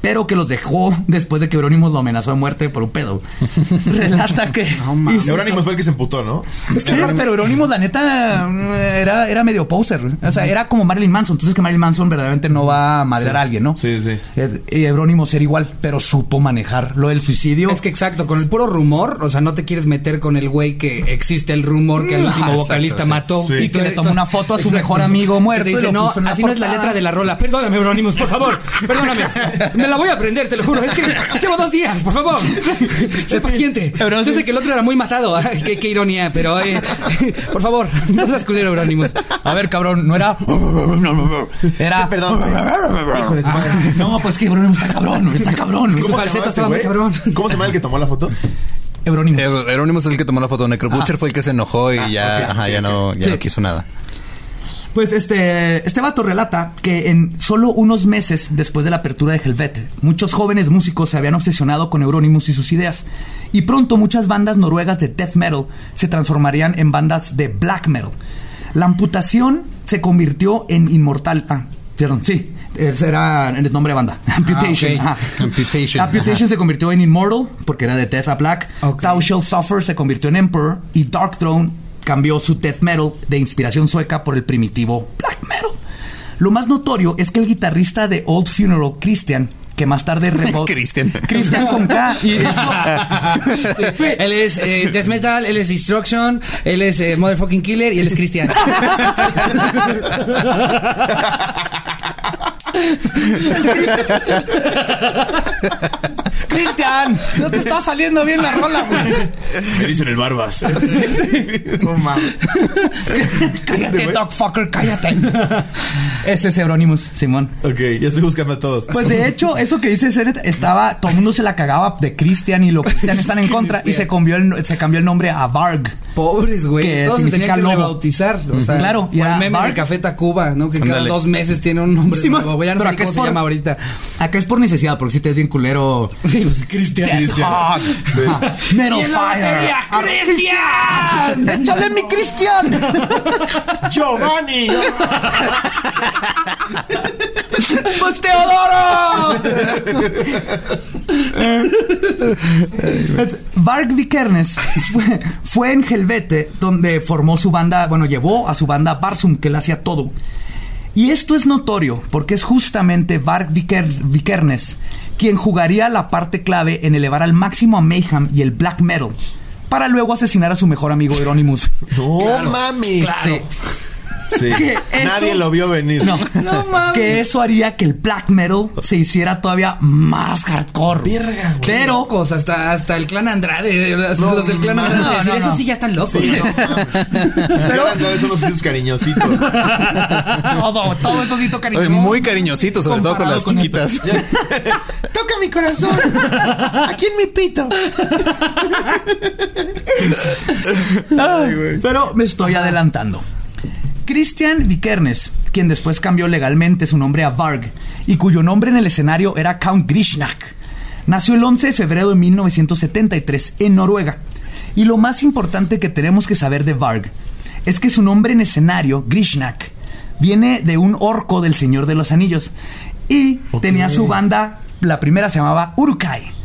pero que los dejó después de que Euronymous lo amenazó de muerte por un pedo. [LAUGHS] Relata que... y- Euronymous fue el que se emputó, ¿no? es que, pero Euronymous, la neta, mm, era, era medio poser. O sea, era como Marilyn Manson. Entonces que Marilyn Manson verdaderamente no va a madrear a alguien, ¿no? Sí, sí. Y Euronymous era igual, pero supo manejar lo del suicidio. Es que exacto, con el puro rumor, o sea, no te quieres meter con el güey que existe el rumor que el último Exacto, vocalista sí. mató. Sí. Y que le tomó una foto a su mejor amigo muerto y dice, no, así no es la portada". letra de la rola. Perdóname, Euronymous, por favor. Perdóname. Me [LAUGHS] la voy a aprender, te lo juro. Es que llevo dos días, por favor. Sé paciente. Yo sé que el otro era muy matado. Ay, qué, qué ironía, pero eh, por favor, no seas culero, Euronymous. A ver, cabrón, no era. Era. Perdón, güey. Hijo de tu madre. No, pues que Euronymous está cabrón, está cabrón. Su ¿Cómo se falseta llamaba este estaba muy cabrón. ¿Cómo se llama el que tomó la foto? Euronymous. Eh, Euronymous es el que tomó la foto. Necrobutcher fue el que se enojó y ya, ajá, ya no, ya Sí. no quiso nada. Pues este, este vato relata que en solo unos meses después de la apertura de Helvet, muchos jóvenes músicos se habían obsesionado con Euronymous y sus ideas. Y pronto muchas bandas noruegas de death metal se transformarían en bandas de black metal. La amputación se convirtió en inmortal. Ah, perdón, sí. Ese era el nombre de banda. Amputation. ok. ajá. Amputation. Amputation se convirtió en Immortal porque era de Death a Black. Ok. Thou Shall Suffer se convirtió en Emperor. Y Dark Throne cambió su death metal de inspiración sueca por el primitivo black metal. Lo más notorio es que el guitarrista de Old Funeral, Christian, que más tarde [LAUGHS] Christian. Christian con K. Y [LAUGHS] [LAUGHS] Él es eh, Death Metal, él es Destruction, él es eh, Motherfucking Killer y él es Cristian. Christian, no te está saliendo bien la rola, güey. Me dicen el Barbas. [LAUGHS] no mames. Cállate, dogfucker, cállate. Ese es Euronymous, Simón. Ok, ya estoy buscando a todos. Pues de hecho, eso que dice Seret estaba, todo el mundo se la cagaba de Christian y los Christian están en [LAUGHS] contra y se cambió el, se cambió el nombre a Varg. Pobres, Que güey. Todos se tenían que lobo. rebautizar. O sea, Claro, y el meme Bark. de Café Tacuba, ¿no? Que cada Ándale. dos meses tiene un nombre Sí, nuevo. Ya no pero sé acá cómo es se por- llama ahorita. Acá es por necesidad, porque si te es bien culero. Sí, pues Cristian. Hog. [LAUGHS] Ajá. Metal batería, Fire. ¡Cristian! [LAUGHS] ¡Échale mi Cristian! [LAUGHS] Giovanni. ¡Pues Teodoro! Varg Vikernes fue, fue en Helvete donde formó su banda, bueno, llevó a su banda Barsum, que le hacía todo. Y esto es notorio porque es justamente Viker- Vikernes quien jugaría la parte clave en elevar al máximo a Mayhem y el black metal para luego asesinar a su mejor amigo Euronymous. [LAUGHS] No mames. Sí. Sí. Que eso- Nadie lo vio venir. No, [LAUGHS] Que eso haría que el black metal se hiciera todavía más hardcore. Verga, güey. Pero Locos, hasta, hasta el clan Andrade. Los, No, los del clan no, Andrade. no, no, Esos no. sí ya están locos. Sí, ¿no? no mames. Pero Andrade son los hijos cariñositos. [LAUGHS] todo, todo eso sí toca Oye, muy cariñosito, sobre todo con las con chiquitas. [LAUGHS] Tócame mi corazón. Aquí en mi pito. Ay, Pero me estoy adelantando. Christian Vikernes, quien después cambió legalmente su nombre a Varg y cuyo nombre en el escenario era Count Grishnak, nació el 11 de febrero de 1973 en Noruega. Y lo más importante que tenemos que saber de Varg es que su nombre en escenario, Grishnak, viene de un orco del Señor de los Anillos y tenía su banda, la primera se llamaba Urukai.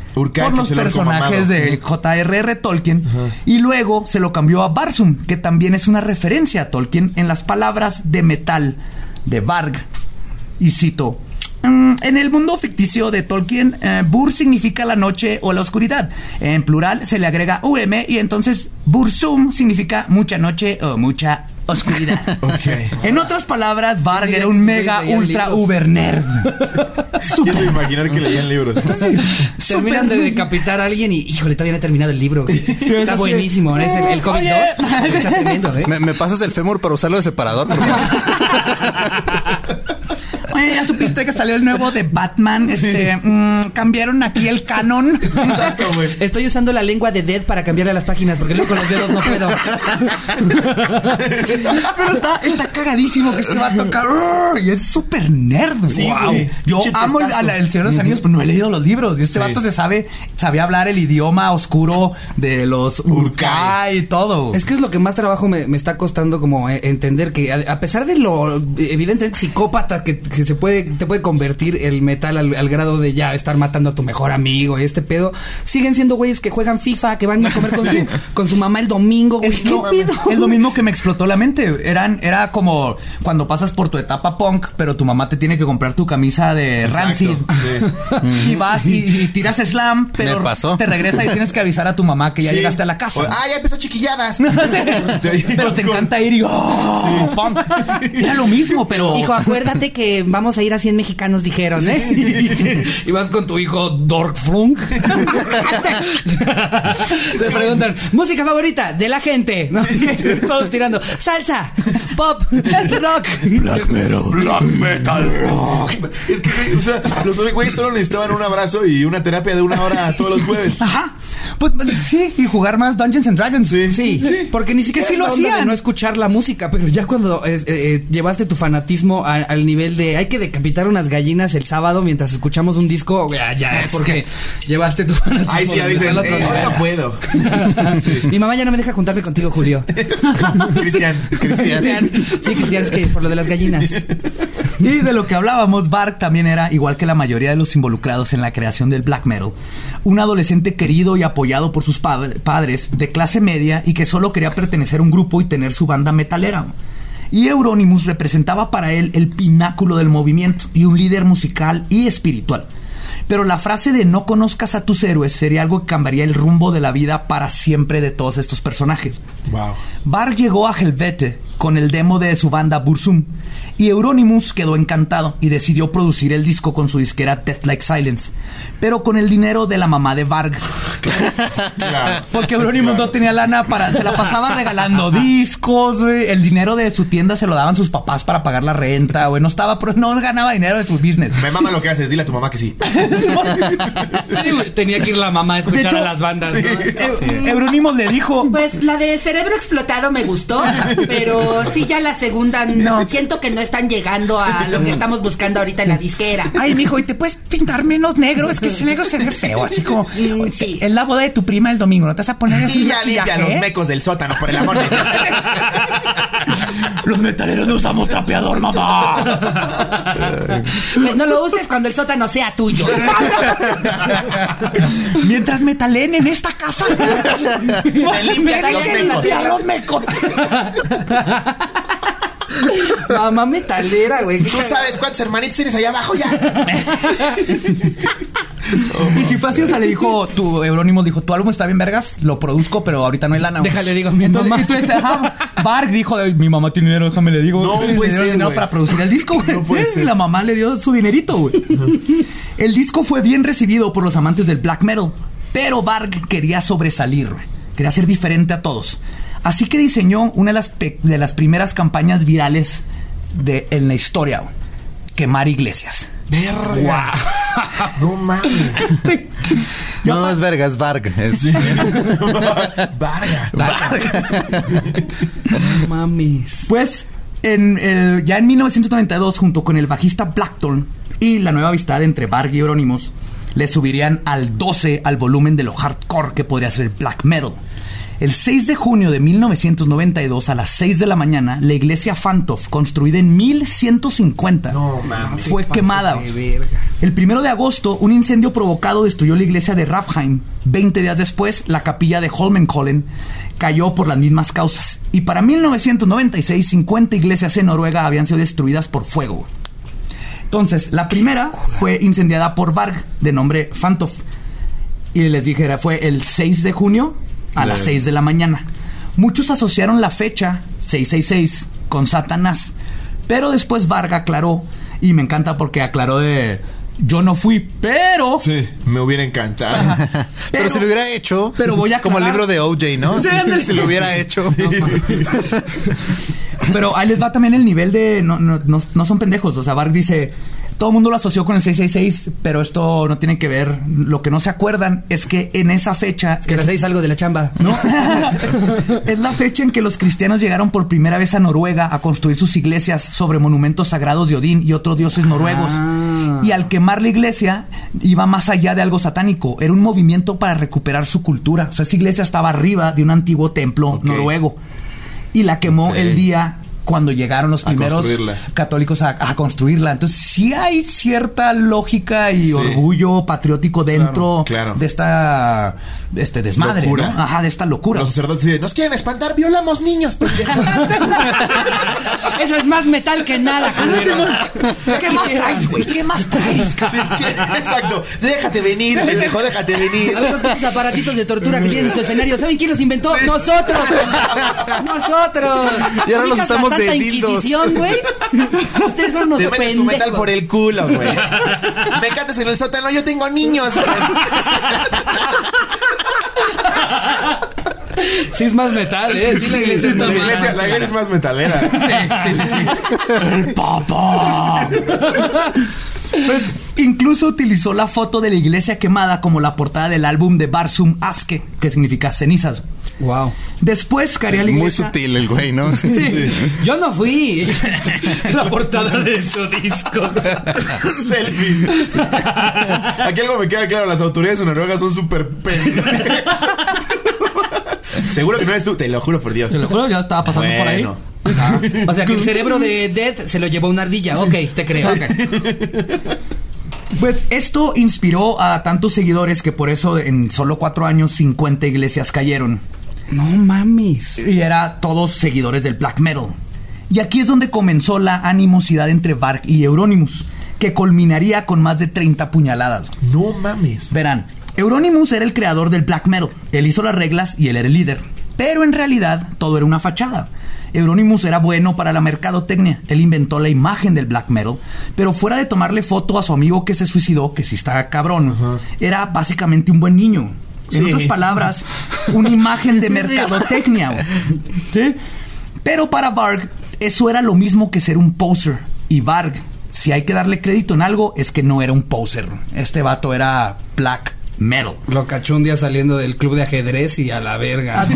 Por los personajes de J.R.R. Tolkien y luego se lo cambió a Barsum, que también es una referencia a Tolkien en las palabras de metal de Varg. Y cito. "Mm, En el mundo ficticio de Tolkien, eh, Bur significa la noche o la oscuridad. En plural se le agrega UM y entonces Bursum significa mucha noche o mucha oscuridad. [LAUGHS] Ok. En otras palabras, Varg era un mega ultra libros. uber nerd. Quiero imaginar que leían libros. [LAUGHS] Terminan de decapitar a alguien y, híjole, todavía no he terminado el libro. güey. [LAUGHS] Está buenísimo, ¿no? Es el, el COVID-2. Oye. Está tremendo, ¿eh? ¿Me, me pasas el fémur para usarlo de separador? Ya supiste que salió el nuevo de Batman. Este, mm, cambiaron aquí el canon. Exacto, güey. Estoy usando la lengua de Dead para cambiarle las páginas porque luego con los dedos no puedo. Pero está, está cagadísimo que este va a tocar. Y es súper nerd. Sí, wow. güey. Yo amo el, tetazo. a la- el Señor de los Anillos, pero no he leído los libros. Y este Sí. vato se sabe, sabía hablar el idioma oscuro de los Urkai y todo. Es que es lo que más trabajo me, me está costando como eh, entender que a, a pesar de lo evidentemente psicópata que, que se puede te puede convertir el metal al, al grado de ya estar matando a tu mejor amigo y este pedo, siguen siendo güeyes que juegan FIFA, que van a comer con, [LAUGHS] su, con su mamá el domingo, güey. ¿Qué No, pedo? es lo mismo que me explotó la mente. Eran, era como cuando pasas por tu etapa punk, pero tu mamá te tiene que comprar tu camisa de Exacto, Rancid. sí. [LAUGHS] Y vas y, y tiras slam, pero pasó. te regresa y tienes que avisar a tu mamá que ya Sí. llegaste a la casa. O- ah, ya empezó chiquilladas. [LAUGHS] pero te encanta ir y oh, punk. Era lo mismo, pero Hijo, acuérdate que vamos a ir a 100 mexicanos, dijeron, ¿eh? [LAUGHS] y vas con tu hijo Dork Flunk. [LAUGHS] Te preguntan, música favorita de la gente. ¿no? [LAUGHS] Todos tirando, salsa, pop, rock. Black metal. Es que, o sea, los güeyes solo necesitaban un abrazo y una terapia de una hora todos los jueves. Ajá. Pues sí, y jugar más Dungeons and Dragons. Sí, porque ni siquiera sí lo onda de hacían. no escuchar la música, pero ya cuando eh, eh, llevaste tu fanatismo a- al nivel de hay que decapitar unas gallinas el sábado mientras escuchamos un disco, ya, ya es porque [LAUGHS] llevaste tu. Ahí sí ya dicen, eh, hoy no puedo. [LAUGHS] Mi mamá ya no me deja juntarme contigo, Julio. [LAUGHS] Cristian. Cristian. Sí, Cristian, es que por lo de las gallinas. Y de lo que hablábamos, Bark también era, igual que la mayoría de los involucrados en la creación del black metal, un adolescente querido y apoyado por sus pa- padres de clase media y que solo quería pertenecer a un grupo y tener su banda metalera. Y Euronymous representaba para él el pináculo del movimiento y un líder musical y espiritual. Pero la frase de no conozcas a tus héroes sería algo que cambiaría el rumbo de la vida para siempre de todos estos personajes. Wow. Bar llegó a Helvete con el demo de su banda Bursum y Euronymous quedó encantado y decidió producir el disco con su disquera Death Like Silence, pero con el dinero de la mamá de Varg. Claro. Porque Euronymous no tenía lana para... Se la pasaba regalando discos, güey. El dinero de su tienda se lo daban sus papás para pagar la renta, güey. No estaba... pero No ganaba dinero de su business. Me mama lo que haces. Dile a tu mamá que sí. Sí, güey, Tenía que ir la mamá a escuchar hecho, a las bandas. ¿no? Eu- Euronymous le dijo... Pues la de cerebro explotado me gustó, pero sí ya la segunda no. Siento que no están llegando a lo que estamos buscando ahorita en la disquera. Ay, mijo, ¿y te puedes pintar menos negro? Es que ese negro se ve feo, así como... Sí. Es la boda de tu prima el domingo, ¿no te vas a poner así Y ya limpia los mecos del sótano, por el amor de Dios. [LAUGHS] Los metaleros no usamos trapeador, mamá. Pues no lo uses cuando el sótano sea tuyo. [LAUGHS] Mientras metalen en esta casa. [LAUGHS] Me limpias los mecos. los mecos. [LAUGHS] Mamá metalera, güey. ¿Tú sabes cuántos hermanitos tienes allá abajo ya? [LAUGHS] Y si fue así, o sea, le dijo, tu Eurónimo dijo, tu álbum está bien vergas, lo produzco, pero ahorita no hay lana. Déjale, digo mi Entonces- mamá. Entonces, ajá, Bark dijo, mi mamá tiene dinero, déjame le digo. No ser, dinero güey. para producir el disco, güey. No puede [LAUGHS] Eh, ser. La mamá le dio su dinerito, güey. El disco fue bien recibido por los amantes del black metal, pero Bark quería sobresalir, güey. Quería ser diferente a todos. Así que diseñó una de las, de las primeras campañas virales de, en la historia, quemar iglesias. Verga. [LAUGHS] No mames. [LAUGHS] No, es verga, es Varg. Es- [LAUGHS] Varga. No mames. Pues en el- ya en 1992, junto con el bajista Blackthorn y la nueva amistad entre Varg y Euronymous, le subirían al 12 al volumen de lo hardcore que podría ser el black metal. El 6 de junio de 1992 a las 6 de la mañana, la iglesia Fantov, construida en 1150, No mames. fue quemada. El primero de agosto, un incendio provocado destruyó la iglesia de Rafheim. Veinte días después, la capilla de Holmenkollen cayó por las mismas causas. Y para 1996, 50 iglesias en Noruega habían sido destruidas por fuego. Entonces, la primera fue incendiada por Varg, de nombre Fantov. Y les dije, fue el 6 de junio a las 6 de la mañana. Muchos asociaron la fecha 666 con Satanás. Pero después Varg aclaró, y me encanta porque aclaró de... Yo no fui, pero... Sí, me hubiera encantado. [LAUGHS] Pero, si lo hubiera hecho, pero voy a como el libro de OJ, ¿no? Sí, [LAUGHS] Si, lo hubiera hecho. [LAUGHS] Pero ahí les va también el nivel de... No, no, no, no son pendejos. O sea, Varg dice... Todo el mundo lo asoció con el 666, pero esto no tiene que ver. Lo que no se acuerdan es que en esa fecha... Que le hacéis algo de la chamba. ¿no? [LAUGHS] es la fecha en que los cristianos llegaron por primera vez a Noruega a construir sus iglesias sobre monumentos sagrados de Odín y otros dioses noruegos. Ah. Y al quemar la iglesia iba más allá de algo satánico, era un movimiento para recuperar su cultura. O sea, esa iglesia estaba arriba de un antiguo templo noruego y la quemó el día cuando llegaron los primeros católicos a, a construirla. Entonces sí hay cierta lógica y Sí. orgullo patriótico dentro Claro, claro. de esta este desmadre. ¿no? Ajá, de esta locura. Los sacerdotes dicen, nos quieren espantar, violamos niños, pendeja". [LAUGHS] Eso es más metal que nada. [LAUGHS] ¿Qué más traes, güey? ¿Qué más traes? Sí, exacto. Déjate venir, pendejo, déjate venir. A ver, pinches aparatitos de tortura que tienen en su escenario. ¿Saben quién los inventó? ¡Nosotros! [LAUGHS] ¡Nosotros! Y ahora los ¿Ubicas estamos de Santa dildos. Inquisición, güey? [LAUGHS] Ustedes son unos Te metes tu metal por el culo, güey. Me cates en el sótano, yo tengo niños. güey. Sí es más metal, ¿eh? Sí, la iglesia está La más- iglesia, la iglesia es más metalera. Sí, sí, sí. El papá. Pues, incluso utilizó la foto de la iglesia quemada como la portada del álbum de Barsum Aske, que significa cenizas. Wow. Después caería la Muy iglesia. sutil el güey, ¿no? [LAUGHS] Yo no fui. [LAUGHS] la portada de su disco. [LAUGHS] Selfie. Aquí algo me queda claro, las autoridades de Noruega son súper. Seguro que no eres tú, te lo juro por Dios. Te lo juro, ya estaba pasando por ahí. Bueno. O sea que el cerebro de Dead se lo llevó una ardilla. Ok, te creo. Pues esto inspiró a tantos seguidores que por eso en solo cuatro años 50 iglesias cayeron. No mames. Y era todos seguidores del black metal. Y aquí es donde comenzó la animosidad entre Varg y Euronymous, que culminaría con más de 30 puñaladas. No mames. Verán, Euronymous era el creador del black metal. Él hizo las reglas y él era el líder. Pero en realidad todo era una fachada. Euronymous era bueno para la mercadotecnia. Él inventó la imagen del black metal. Pero fuera de tomarle foto a su amigo que se suicidó, que sí está cabrón, era básicamente un buen niño. En otras palabras, [LAUGHS] una imagen de mercadotecnia. ¿Sí? Pero para Varg, eso era lo mismo que ser un poser. Y Varg, si hay que darle crédito en algo, es que no era un poser. Este vato era black metal. Lo cachó un día saliendo del club de ajedrez y a la verga. Ah,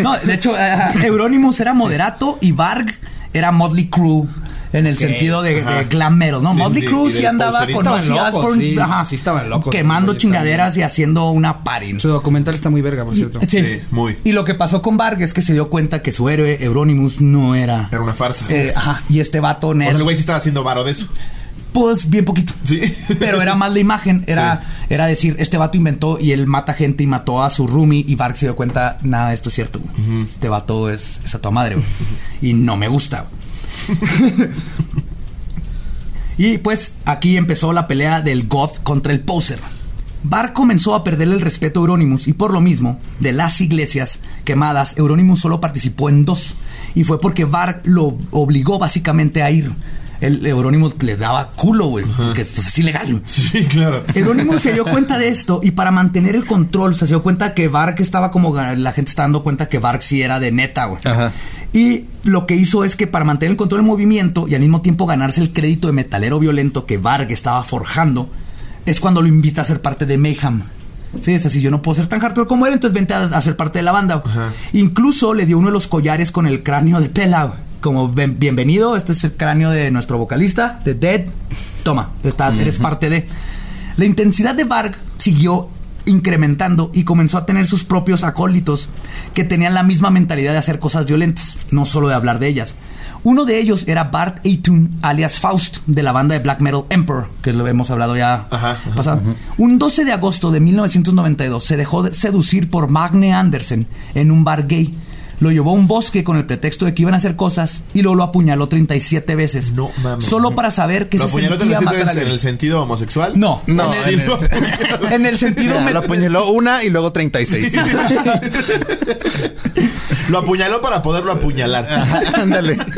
¿no? de hecho, eh, Euronymous era moderato y Varg era Motley Crue. En el sentido de, de glam metal, ¿no? Sí, Motley sí, andaba poserista. con Estaban Ozzy locos, Osbourne, sí. ajá, Sí estaban locos. Quemando Sí, chingaderas y haciendo una party. Su documental está muy verga, por cierto. [LAUGHS] Sí. Sí, muy. Y lo que pasó con Varg es que se dio cuenta que su héroe, Euronymous, no era. Era una farsa. Eh, ajá, y este vato o sea, nerd, el güey sí estaba haciendo varo de eso. pues bien poquito. Sí. Pero era más la imagen, [LAUGHS] era, era decir, este vato inventó y él mata gente y mató a su roomie y Varg se dio cuenta, nada de esto es cierto. güey. Este vato es, es a toda madre, güey. [LAUGHS] Y no me gusta. güey. [LAUGHS] y pues aquí empezó la pelea del goth contra el poser. Varg comenzó a perderle el respeto a Euronymous y por lo mismo, de las iglesias quemadas, Euronymous solo participó en dos. Y fue porque Varg lo obligó básicamente a ir. El Euronymous le daba culo, güey, porque pues, es ilegal. Sí, claro. Euronymous se dio cuenta de esto y para mantener el control se dio cuenta que Varg estaba como la gente está dando cuenta que Varg sí era de neta, güey. Ajá. Y lo que hizo es que para mantener el control del movimiento y al mismo tiempo ganarse el crédito de metalero violento que Varg estaba forjando, es cuando lo invita a ser parte de Mayhem. Sí, es así, yo no puedo ser tan hardcore como él, entonces vente a, a ser parte de la banda. Ajá. Incluso le dio uno de los collares con el cráneo de Pela. Como "Ven- bienvenido, este es el cráneo de nuestro vocalista, de Dead. Toma, estás, eres parte de. La intensidad de Varg siguió incrementando y comenzó a tener sus propios acólitos que tenían la misma mentalidad de hacer cosas violentas, no solo de hablar de ellas. Uno de ellos era Bart Eitun, alias Faust, de la banda de black metal Emperor, que lo hemos hablado ya Ajá, ajá. pasado. Un 12 de agosto de 1992 se dejó de seducir por Magne Andersen en un bar gay. Lo llevó a un bosque con el pretexto de que iban a hacer cosas y luego lo apuñaló 37 veces. No mames. Solo para saber que ¿Lo se apuñaló sentía matar a en el sentido homosexual? No, No, Sí, en el- lo- [LAUGHS] en el sentido me- lo apuñaló una y luego 36. Lo apuñaló para poderlo apuñalar. Ándale. [LAUGHS]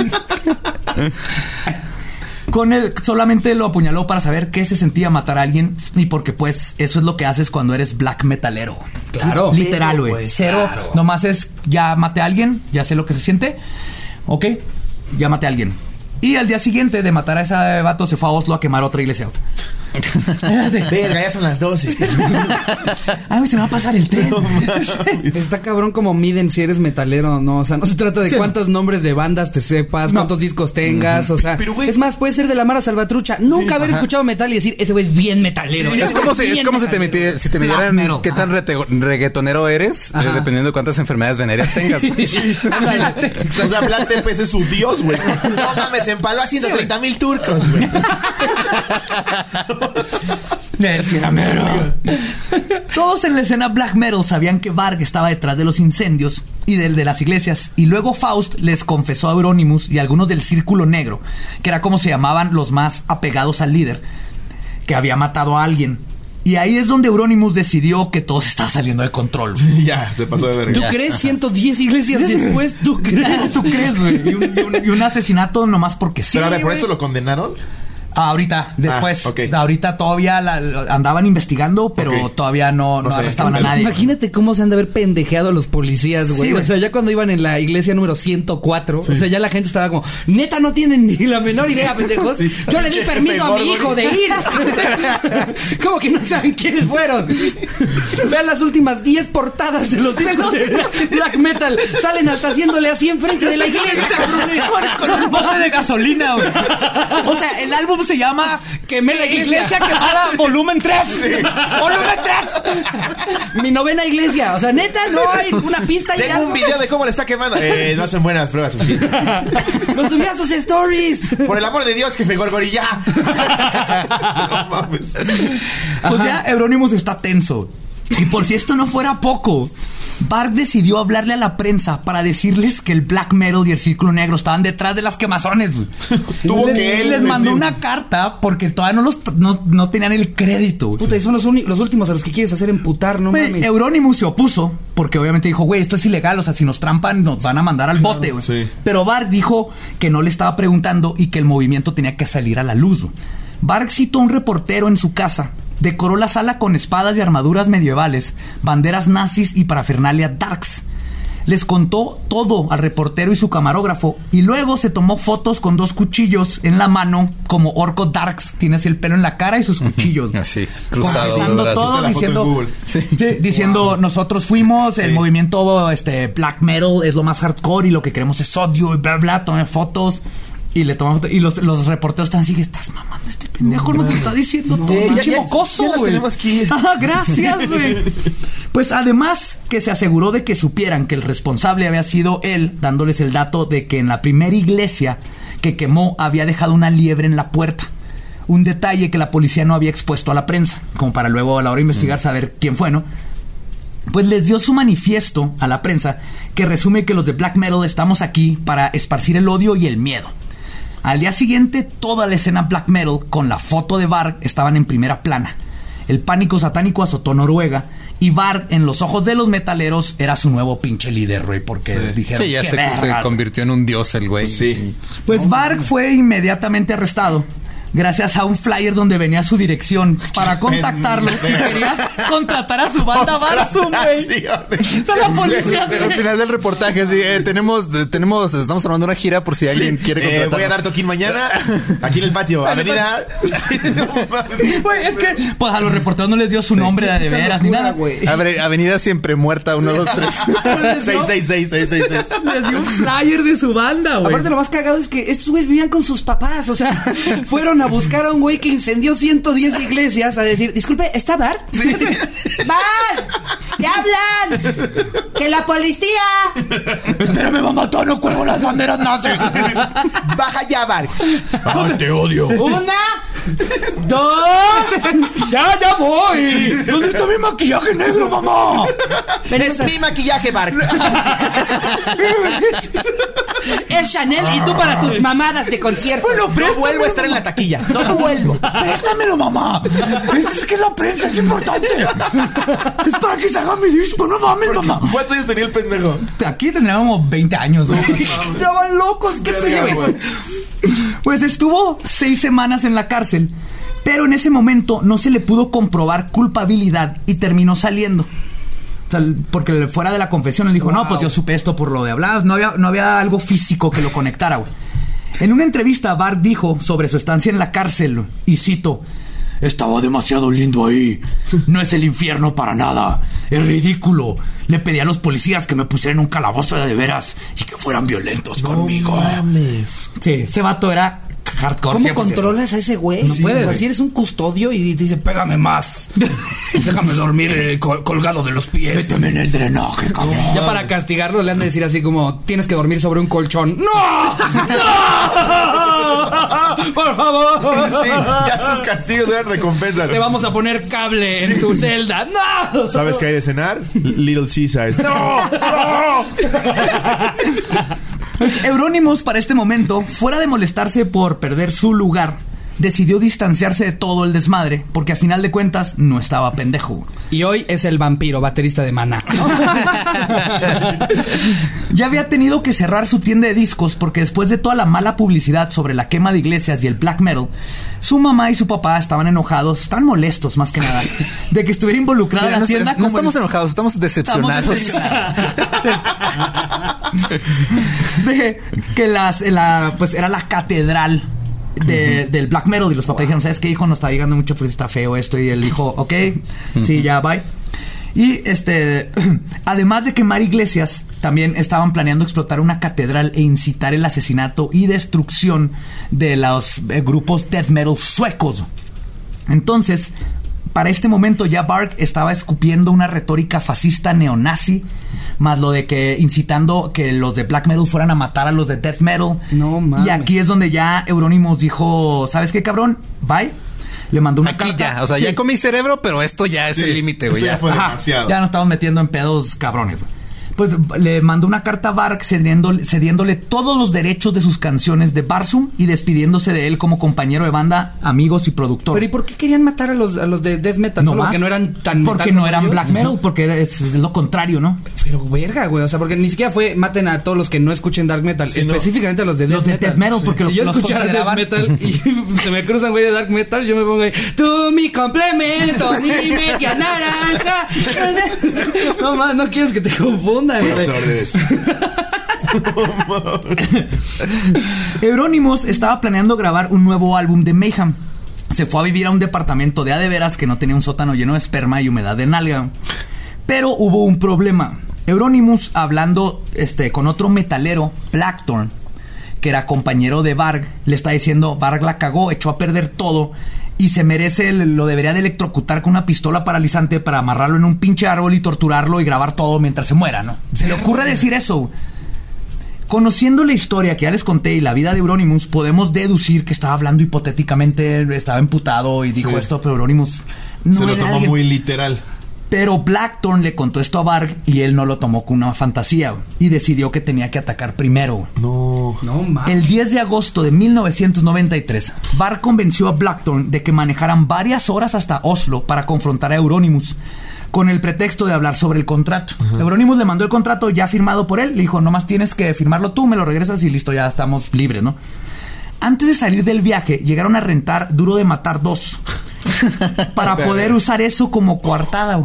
con el solamente lo apuñaló para saber qué se sentía matar a alguien y porque pues eso es lo que haces cuando eres black metalero. Claro. Literal, güey. güey, Cero. Nomás es ya maté a alguien, ya sé lo que se siente. Ok, ya maté a alguien. Y al día siguiente de matar a ese vato se fue a Oslo a quemar otra iglesia. [LAUGHS] Verga, ya son las 12. [LAUGHS] Ay, güey, se me va a pasar el tren. [LAUGHS] Está cabrón como miden si eres metalero o no. O sea, no se trata de Sí. cuántos nombres de bandas te sepas, No. cuántos discos tengas. O sea, Pero, es más, puede ser de la Mara Salvatrucha. Nunca haber ajá. escuchado metal y decir, ese güey es bien metalero. Es como si, es como si te, metalero. meti- si te Black midieran metal. qué tan reggaetonero eres, eh, dependiendo de cuántas enfermedades venéreas tengas. O sea, Black es su dios, güey. No mames, se empaló a 130 mil turcos, güey. Todos en la escena black metal sabían que Varg estaba detrás de los incendios y del de las iglesias. Y luego Faust les confesó a Euronymous y a algunos del Círculo Negro, que era como se llamaban los más apegados al líder, que había matado a alguien. Y ahí es donde Euronymous decidió que todo se estaba saliendo de control. Ya, se pasó de ¿Tú verga. crees 110 iglesias después? ¿Tú crees? [LAUGHS] ¿Tú crees, güey? Y un, y un- y un asesinato nomás porque sí. Pero a ver, ¿por esto lo condenaron? Ah, ahorita, después. ok. Ahorita todavía la- la- andaban investigando, pero todavía no, no, No sé, arrestaban a nadie. Imagínate cómo se han de haber pendejeado los policías, güey. Sí, o sea, ya cuando iban en la iglesia número 104, o sea, ya la gente estaba como, neta, no tienen ni la menor idea, pendejos. Sí. Yo le di permiso a mi hijo de ir. [LAUGHS] ¿Cómo que no saben quiénes fueron? Vean las últimas 10 portadas de los discos de [LAUGHS] black metal. Salen hasta haciéndole así enfrente de la iglesia. con, [LAUGHS] con un bote de gasolina, güey. O sea, el álbum se llama Quemé la iglesia. Quemada Volumen 3. Volumen 3. Mi novena iglesia. O sea, neta, no hay una pista y Tengo ya. un video de cómo le está quemando. Eh, no hacen buenas pruebas suficientes. Lo subí a sus stories. Por el amor de Dios, jefe Gorgori, ya. [LAUGHS] No mames. Pues ya Euronymous está tenso. Y por si esto no fuera poco, Bark decidió hablarle a la prensa para decirles que el black metal y el círculo negro estaban detrás de las quemazones. [LAUGHS] Tuvo que él les mandó decir- una carta porque todavía no los no, no tenían el crédito. Puta, y son los, los últimos a los que quieres hacer emputar, no mames. Euronymous se opuso porque obviamente dijo, güey, esto es ilegal, o sea, si nos trampan nos van a mandar al bote, güey. sí. Pero Bark dijo que no le estaba preguntando y que el movimiento tenía que salir a la luz. Bark citó a un reportero en su casa, decoró la sala con espadas y armaduras medievales, banderas nazis y parafernalia darks. Les contó todo al reportero y su camarógrafo y luego se tomó fotos con dos cuchillos en la mano como Orco Darks, tiene así el pelo en la cara y sus cuchillos. Así, cruzado. Todo, diciendo. Sí, [LAUGHS] diciendo nosotros fuimos, el movimiento este black metal es lo más hardcore y lo que queremos es odio y bla bla, tomé fotos y le tomamos y los, los reporteros están así, estás mamando este pendejo nos está diciendo todo, pinche mocoso, ya nos güey. tenemos que ir. Ajá, [LAUGHS] gracias, güey. Pues además que se aseguró de que supieran que el responsable había sido él, dándoles el dato de que en la primera iglesia que quemó había dejado una liebre en la puerta. Un detalle que la policía no había expuesto a la prensa, como para luego a la hora de investigar saber quién fue, ¿no? Pues les dio su manifiesto a la prensa que resume que los de Black Metal estamos aquí para esparcir el odio y el miedo. Al día siguiente, toda la escena Black Metal con la foto de Varg estaban en primera plana. El pánico satánico azotó Noruega y Varg, en los ojos de los metaleros, era su nuevo pinche líder, güey, porque Sí. dijeron Sí, ya "Qué se, se convirtió en un dios el güey. Sí. Pues Varg fue inmediatamente arrestado. Gracias a un flyer donde venía su dirección para contactarlo si querías contratar a su banda Barsum, güey. Sí, O sea, la policía Al se- final del reportaje, sí, eh, tenemos, de- tenemos, estamos armando una gira por si alguien quiere Eh, contratar. voy a dar toquín mañana aquí en el patio. Avenida. [LAUGHS] Güey, es que pues a los reporteros no les dio su nombre de, de veras ni nada. güey. Avenida Siempre Muerta, 1, 2, 3. Les dio- 666. [LAUGHS] Les dio un flyer de su banda, güey. Aparte, lo más cagado es que estos güeyes vivían con sus papás. O sea, [LAUGHS] fueron a buscar a un güey que incendió 110 iglesias a decir, disculpe, ¿está bar? ¡Van! [LAUGHS] ¡Ya hablan! ¡Que la policía! Espérame, mamá, no cuelgo las banderas nazis. Baja ya, Bar. te odio. ¡Una! ¡Dos! Ya, ya voy. ¿Dónde está mi maquillaje negro, mamá? Es mi maquillaje, Bar. Es Chanel y tú para tus mamadas de concierto. Bueno, No vuelvo a estar en la taquilla. No vuelvo. Préstamelo, mamá. Es, que la prensa es importante. Es para que salga mi disco, no mames, mamá. ¿Cuántos años tenía el pendejo? Aquí tendríamos 20 años, ¿no? Estaban locos, qué yo, güey. Pues estuvo seis semanas en la cárcel, pero en ese momento no se le pudo comprobar culpabilidad y terminó saliendo. O sea, porque fuera de la confesión él dijo, no, pues yo supe esto por lo de hablar, no había, no había algo físico que lo conectara, güey. En una entrevista, Bart dijo sobre su estancia en la cárcel, y cito, estaba demasiado lindo ahí. No es el infierno para nada. Es ridículo. Le pedí a los policías que me pusieran un calabozo de, de veras y que fueran violentos conmigo. Sí, ese vato era hardcore. ¿Cómo 100%. controlas a ese güey? No puedes, O sea, si eres un custodio y te dice, pégame más. [LAUGHS] Déjame dormir eh, col- colgado de los pies. Méteme en el drenaje, cabrón. Ya para castigarlo le han de decir así como, tienes que dormir sobre un colchón. ¡No! ¡No! [LAUGHS] ¡Por favor! Sí, ya sus castigos eran recompensas. Te vamos a poner cable en tu celda. ¡No! ¿Sabes qué hay de cenar? Little Caesars. ¡No! [LAUGHS] Pues Eurónimos para este momento, fuera de molestarse por perder su lugar, decidió distanciarse de todo el desmadre, porque a final de cuentas no estaba pendejo. Y hoy es el vampiro, baterista de Maná. [LAUGHS] Ya había tenido que cerrar su tienda de discos porque después de toda la mala publicidad sobre la quema de iglesias y el black metal, su mamá y su papá estaban enojados, estaban molestos más que nada, de que estuviera involucrada Mira, la no, tienda no estamos el- enojados, estamos decepcionados. [LAUGHS] de que las, la, pues era la catedral de- del black metal y los papás dijeron, ¿sabes qué hijo? Nos está llegando mucho, pues está feo esto y él dijo, ok, sí, ya, bye. Y este, [CLEARS THROAT] además de quemar iglesias, también estaban planeando explotar una catedral e incitar el asesinato y destrucción de los eh, grupos death metal suecos. Entonces, para este momento ya Bark estaba escupiendo una retórica fascista neonazi, más lo de que incitando que los de black metal fueran a matar a los de death metal. No mames. Y aquí es donde ya Euronymous dijo, ¿sabes qué, cabrón? Bye. Le mandó una Aquí carta. ya, o sea, Sí. ya comí cerebro, pero esto ya es Sí, el límite, güey. ya ya. fue Ajá, demasiado. Ya nos estamos metiendo en pedos cabrones. güey. Pues le mandó una carta a Bark cediéndole, cediéndole todos los derechos de sus canciones de Barsum y despidiéndose de él como compañero de banda, amigos y productor. Pero ¿y por qué querían matar a los, a los de death metal? No porque no eran tan Porque no eran ellos? black metal, porque es, es lo contrario, ¿no? Pero verga, güey, o sea, porque ni siquiera fue maten a todos los que no escuchen dark metal, específicamente a los de death Los de metal. death metal, porque si los- yo escuchara death metal y [LAUGHS] se me cruzan güey de dark metal, yo me pongo ahí, tú mi complemento, mi media naranja. [LAUGHS] [LAUGHS] no más, no quieres que te confundan, Buenas tardes. [LAUGHS] Euronymous estaba planeando grabar un nuevo álbum de Mayhem. Se fue a vivir a un departamento de adeveras que no tenía un sótano lleno de esperma y humedad de nalga. Pero hubo un problema. Euronymous hablando este, con otro metalero, Blackthorn, que era compañero de Varg, le está diciendo, Varg la cagó, echó a perder todo y se merece, lo debería de electrocutar con una pistola paralizante para amarrarlo en un pinche árbol y torturarlo y grabar todo mientras se muera, ¿no? Se le ocurre decir eso. Conociendo la historia que ya les conté y la vida de Euronymous, podemos deducir que estaba hablando hipotéticamente, estaba emputado y dijo Sí. esto, pero Euronymous no Se lo tomó alguien- muy literal. Pero Blackthorn le contó esto a Varg y él no lo tomó como una fantasía y decidió que tenía que atacar primero. No. No mames. El 10 de agosto de 1993, Varg convenció a Blackthorn de que manejaran varias horas hasta Oslo para confrontar a Euronymous con el pretexto de hablar sobre el contrato. Euronymous le mandó el contrato ya firmado por él, le dijo, nomás tienes que firmarlo tú, me lo regresas y listo, ya estamos libres, ¿no? Antes de salir del viaje, llegaron a rentar Duro de Matar 2 [LAUGHS] para poder usar eso como coartada.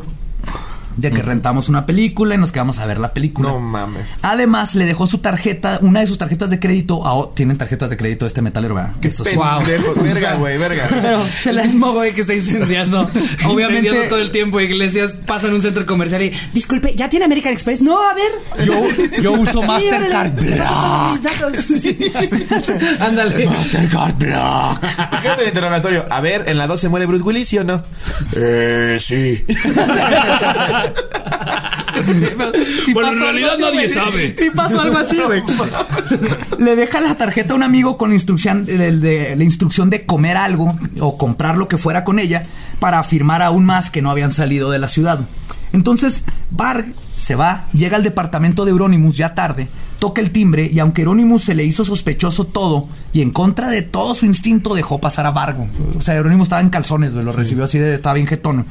De que rentamos una película y nos quedamos a ver la película. No mames. Además, le dejó su tarjeta, una de sus tarjetas de crédito. a tienen tarjetas de crédito de este metalero, ¿verdad? Que eso sí. Wow. Verga, [LAUGHS] güey, verga. Pero se El la mismo güey que está incendiando. [LAUGHS] Obviamente- Obviamente. todo el tiempo. Iglesias pasan un centro comercial y. Disculpe, ¿ya tiene American Express? No, a ver. Yo, yo uso [LAUGHS] Mastercard. Black. Mis datos. Ándale. Mastercard Black. Fíjate el interrogatorio. A ver, ¿en la 2 se muere Bruce Willis, sí o no? Eh, sí. Si Bueno, pasó en realidad algo así, nadie sabe. Si pasó algo así, güey. Le deja la tarjeta a un amigo con la instrucción de, de- la instrucción de comer algo o comprar lo que fuera con ella para afirmar aún más que no habían salido de la ciudad. Entonces, Varg se va, llega al departamento de Euronymous ya tarde, toca el timbre y aunque Euronymous se le hizo sospechoso todo y en contra de todo su instinto dejó pasar a Vargo. O sea, Euronymous estaba en calzones, lo recibió así de estaba bien jetón.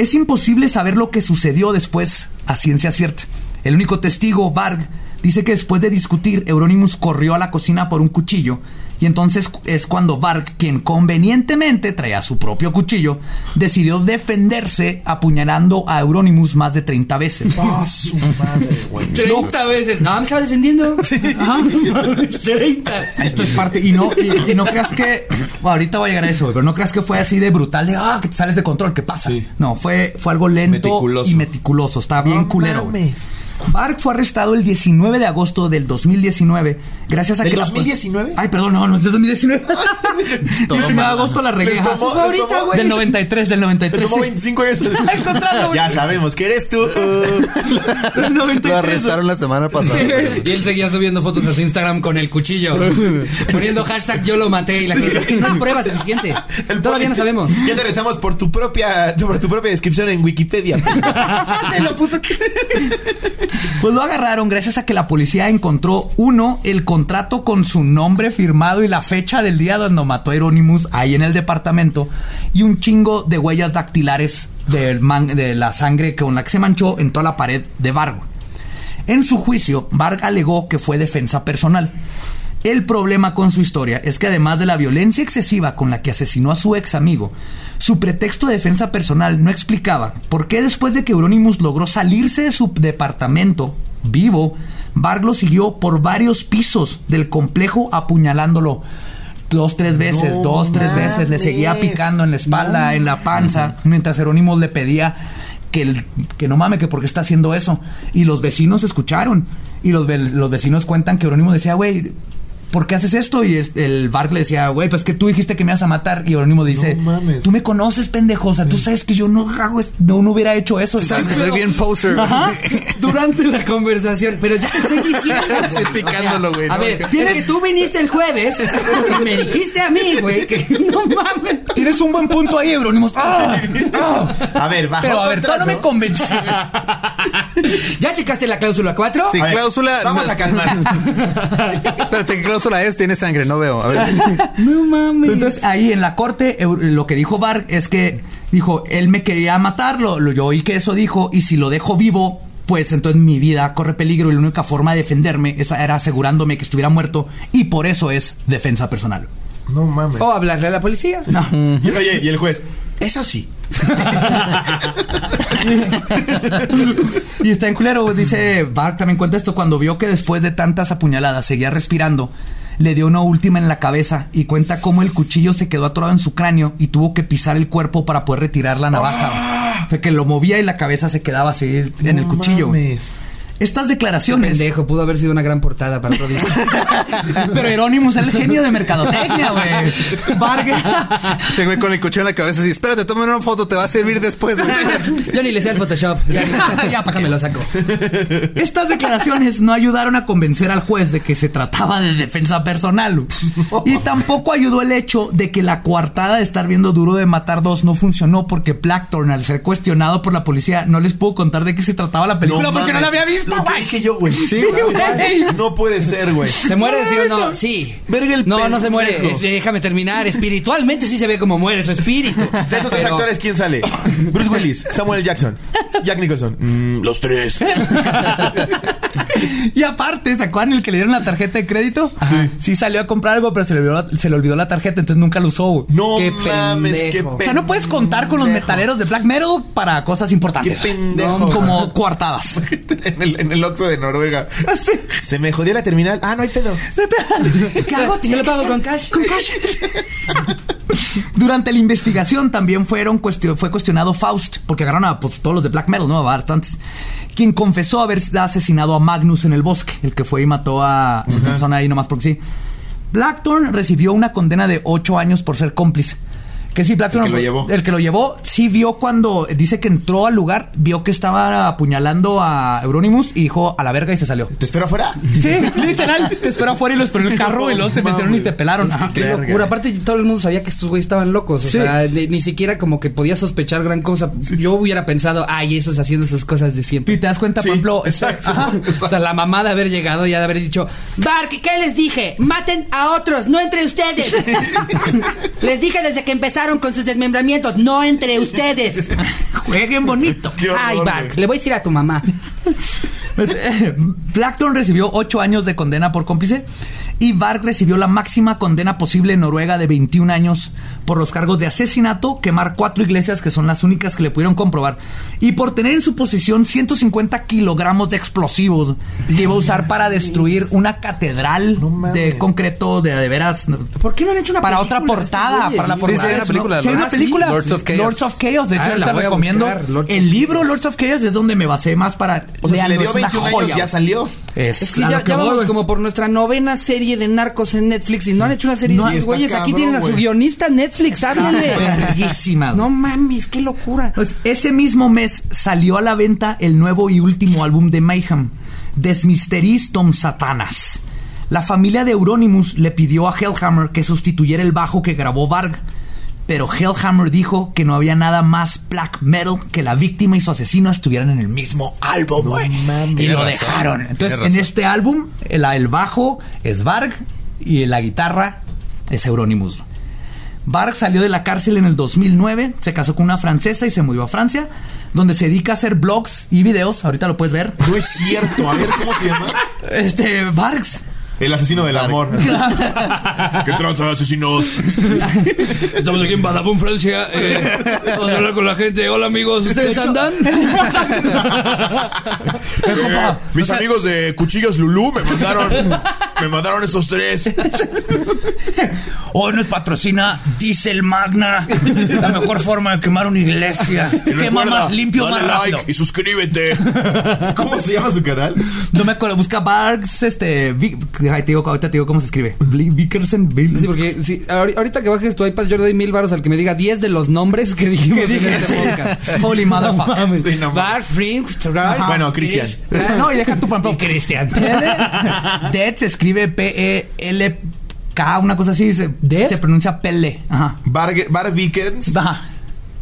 Es imposible saber lo que sucedió después a ciencia cierta. El único testigo, Varg, dice que después de discutir, Euronymous corrió a la cocina por un cuchillo y entonces es cuando Varg, quien convenientemente traía su propio cuchillo, decidió defenderse apuñalando a Euronymous más de 30 veces. Ah, su madre, güey. [LAUGHS] 30 veces. No, me estaba defendiendo. [LAUGHS] Ajá. 30. [LAUGHS] Esto es parte, y no, y, y no creas que, bueno, ahorita voy a llegar a eso, güey, pero no creas que fue así de brutal, de, ah, que te sales de control, ¿qué pasa? Sí. No, fue, fue algo lento Meticuloso. y meticuloso, está bien No culero. güey. mames. Bark fue arrestado el 19 de agosto del 2019 gracias a ¿Del que la- 2019? Ay, perdón, no, no es del 2019. 19 [LAUGHS] de agosto la regué. Les ahorita, güey. Del 93, del Les 93. tomó sí. 25 años. [LAUGHS] Ya sabemos que eres tú. [LAUGHS] Del 93. Lo arrestaron la semana pasada. Y él seguía subiendo fotos a su Instagram con el cuchillo. Poniendo hashtag yo lo maté y la gente. No hay prueba suficiente. El Todavía no sabemos. Ya te rezamos por tu propia, por tu propia descripción en Wikipedia. Te lo puso aquí. Pues lo agarraron gracias a que la policía encontró, uno, el contrato con su nombre firmado y la fecha del día donde mató a Euronymous ahí en el departamento y un chingo de huellas dactilares de la sangre con la que se manchó en toda la pared de Vargo. En su juicio, Varg alegó que fue defensa personal. El problema con su historia es que además de la violencia excesiva con la que asesinó a su ex amigo, su pretexto de defensa personal no explicaba por qué después de que Euronymous logró salirse de su departamento vivo, Varg lo siguió por varios pisos del complejo apuñalándolo dos, tres veces, No dos, tres veces, le seguía picando en la espalda, en la panza, mientras Euronymous le pedía que, el- que no mame, que por qué está haciendo eso. Y los vecinos escucharon. Y los, los vecinos cuentan que Eurónimo decía, güey, ¿por qué haces esto? Y el Bark le decía, güey, pues que tú dijiste que me ibas a matar. Y Eurónimo dice, No mames. tú me conoces, pendejo. O sea, tú sabes que yo no hago, no, no hubiera hecho eso. Sabes que Pero- soy bien poser. Ajá. [LAUGHS] Durante la conversación. Pero ya te estoy [LAUGHS] diciendo. Así picándolo, güey, A ¿no? ver, Tienes que tú viniste el jueves y me dijiste a mí, güey, que [LAUGHS] no mames. Tienes un buen punto ahí, Eurónimo. ¡Ah! ¡Ah! A ver, bajo Pero a ver, todavía no me convencí. ¿Ya checaste la cláusula 4? Sí, A ver, cláusula. Vamos a calmarnos. Espérate, ¿qué cláusula es? Tiene sangre, no veo. A ver. [LAUGHS] No mames. Entonces, ahí en la corte, lo que dijo Varg es que dijo, él me quería matarlo. Lo- Yo oí que eso dijo, y si lo dejo vivo, pues entonces mi vida corre peligro y la única forma de defenderme esa era asegurándome que estuviera muerto, y por eso es defensa personal. No mames. O hablarle a la policía. No. Y, oye, y el juez. Eso sí. [LAUGHS] y está en culero, dice Varg también cuenta esto, cuando vio que después de tantas apuñaladas seguía respirando, le dio una última en la cabeza y cuenta cómo el cuchillo se quedó atorado en su cráneo y tuvo que pisar el cuerpo para poder retirar la navaja. O sea, que lo movía y la cabeza se quedaba así en el cuchillo. mames. Estas declaraciones. Pendejo, pudo haber sido una gran portada para otro disco. [LAUGHS] Pero Hieronymus es el genio de mercadotecnia, güey. Vargas. Ese güey con el cuchillo en la cabeza así, espérate, toma una foto, te va a servir después, güey. [LAUGHS] Yo ni le sé el Photoshop. [LAUGHS] Ya, Ya, ya, ¿pa' para qué? me lo saco. Estas declaraciones no ayudaron a convencer al juez de que se trataba de defensa personal. Y tampoco ayudó el hecho de que la coartada de estar viendo Duro de Matar 2 no funcionó porque Blackthorne, al ser cuestionado por la policía, no les pudo contar de qué se trataba la película porque no la había visto, Lo que güey. dije yo, güey. Sí, güey. No puede ser, güey. ¿Se muere, sí o no? Sí. Verga el no, no se muere. Es- déjame terminar. Espiritualmente sí se ve como muere su espíritu. De esos tres Pero- actores, ¿quién sale? [LAUGHS] Bruce Willis, Samuel Jackson, Jack Nicholson. Mm, los tres. [LAUGHS] Y aparte, ¿se acuerdan el que le dieron la tarjeta de crédito? Sí. salió a comprar algo, pero se le olvidó, se le olvidó la tarjeta, entonces nunca lo usó. güey. No Qué mames, qué pendejo. O sea, no puedes contar con los metaleros de black metal para cosas Qué importantes. pendejo. No, como coartadas. [LAUGHS] en el, en el Oxxo de Noruega. Sí. Se me jodió la terminal. Ah, no hay pedo. [LAUGHS] ¿Qué hago? Yo le pago con cash. Con cash. [LAUGHS] Durante la investigación también fueron cuestio- fue cuestionado Faust, porque agarraron a pues, todos los de Black Metal, ¿no? A bastantes. Quien confesó haber asesinado a Magnus en el bosque, el que fue y mató a una persona ahí nomás porque sí. Blackthorne recibió una condena de 8 años por ser cómplice. Que sí, Blackthorne. El que lo llevó. El que lo llevó, sí vio cuando dice que entró al lugar, vio que estaba apuñalando a Euronymous y dijo a la verga y se salió. ¿Te espero afuera? Sí, literal. Te esperó afuera y lo esperó en el carro y luego se metieron y te pelaron. Ajá. Qué locura. Aparte, todo el mundo sabía que estos güeyes estaban locos. O Sí. sea, ni, ni siquiera como que podía sospechar gran cosa. Yo hubiera pensado, ay, esos haciendo esas cosas de Y siempre. te das cuenta, Sí, por ejemplo, exacto. [LAUGHS] Ajá. O sea, la mamá de haber llegado y de haber dicho, Bark, ¿qué les dije? Maten a otros, no entre ustedes. [LAUGHS] les dije desde que empezaron con sus desmembramientos, no entre ustedes. [LAUGHS] jueguen bonito. Ay, Bark, le voy a decir a tu mamá. Pues, eh, Blackthorne recibió 8 años de condena por cómplice y Varg recibió la máxima condena posible en Noruega de 21 años por los cargos de asesinato, quemar cuatro iglesias que son las únicas que le pudieron comprobar y por tener en su posesión 150 kilogramos de explosivos que iba a usar para destruir una catedral No de concreto de, de veras. ¿por qué no han hecho una para película otra portada, para la güeyes? Sí, sí, hay portada. una ¿no? película, Sí, hay una Ah, sí. película. Lords of Chaos. Lords of Chaos. De hecho, Ah, la ahorita voy a recomiendo. el libro. Lords of Chaos es donde me basé más para. O sea, si le dio es una 21 años, ya salió. Es, Es que ya, ya vamos como por nuestra novena serie de narcos en Netflix y no han hecho una serie No, de güeyes. Aquí tienen a su guionista Netflix, háblenle. No mames, qué locura. Pues ese mismo mes salió a la venta el nuevo y último álbum de Mayhem, Desmisteristom Satanas. La familia de Euronymous le pidió a Hellhammer que sustituyera el bajo que grabó Varg, pero Hellhammer dijo que no había nada más black metal que la víctima y su asesino estuvieran en el mismo álbum, güey. y lo razón, dejaron. Entonces, en este álbum, el, el bajo es Varg y la guitarra es Euronymous. Varg salió de la cárcel en el 2009, se casó con una francesa y se mudó a Francia, donde se dedica a hacer blogs y videos. Ahorita lo puedes ver. No es cierto. A ver, ¿cómo se llama? Este, Vargs. El asesino del amor. [LAUGHS] ¿Qué tranza, asesinos? Estamos aquí en Badabun, Francia. Eh, vamos a hablar con la gente. Hola amigos, ¿ustedes andan? [LAUGHS] Eh, mis amigos de Cuchillos Lulú me mandaron, me mandaron estos tres. Hoy nos patrocina Diesel Magna, la mejor forma de quemar una iglesia. Y Quema recuerda, más limpio, dale más rápido. like y suscríbete. ¿Cómo se llama su canal? No me acuerdo, busca Vargs, este, Vi- ay, te digo, ahorita te digo cómo se escribe. Bli- Vickersen, Bill- Sí, porque sí, ahori- ahorita que bajes tu iPad, yo le doy mil baros al que me diga 10 de los nombres que dijimos ¿Qué en dije? este podcast. [LAUGHS] Holy motherfucker. No mames. Sí, no. Bar, Trar- Bueno, Cristian. No, y deja tu. Y Cristian. Dead se escribe P-E-L-K, una cosa así. Se, se pronuncia Pelle. Ajá. Bar, Bar Vickers. Ajá.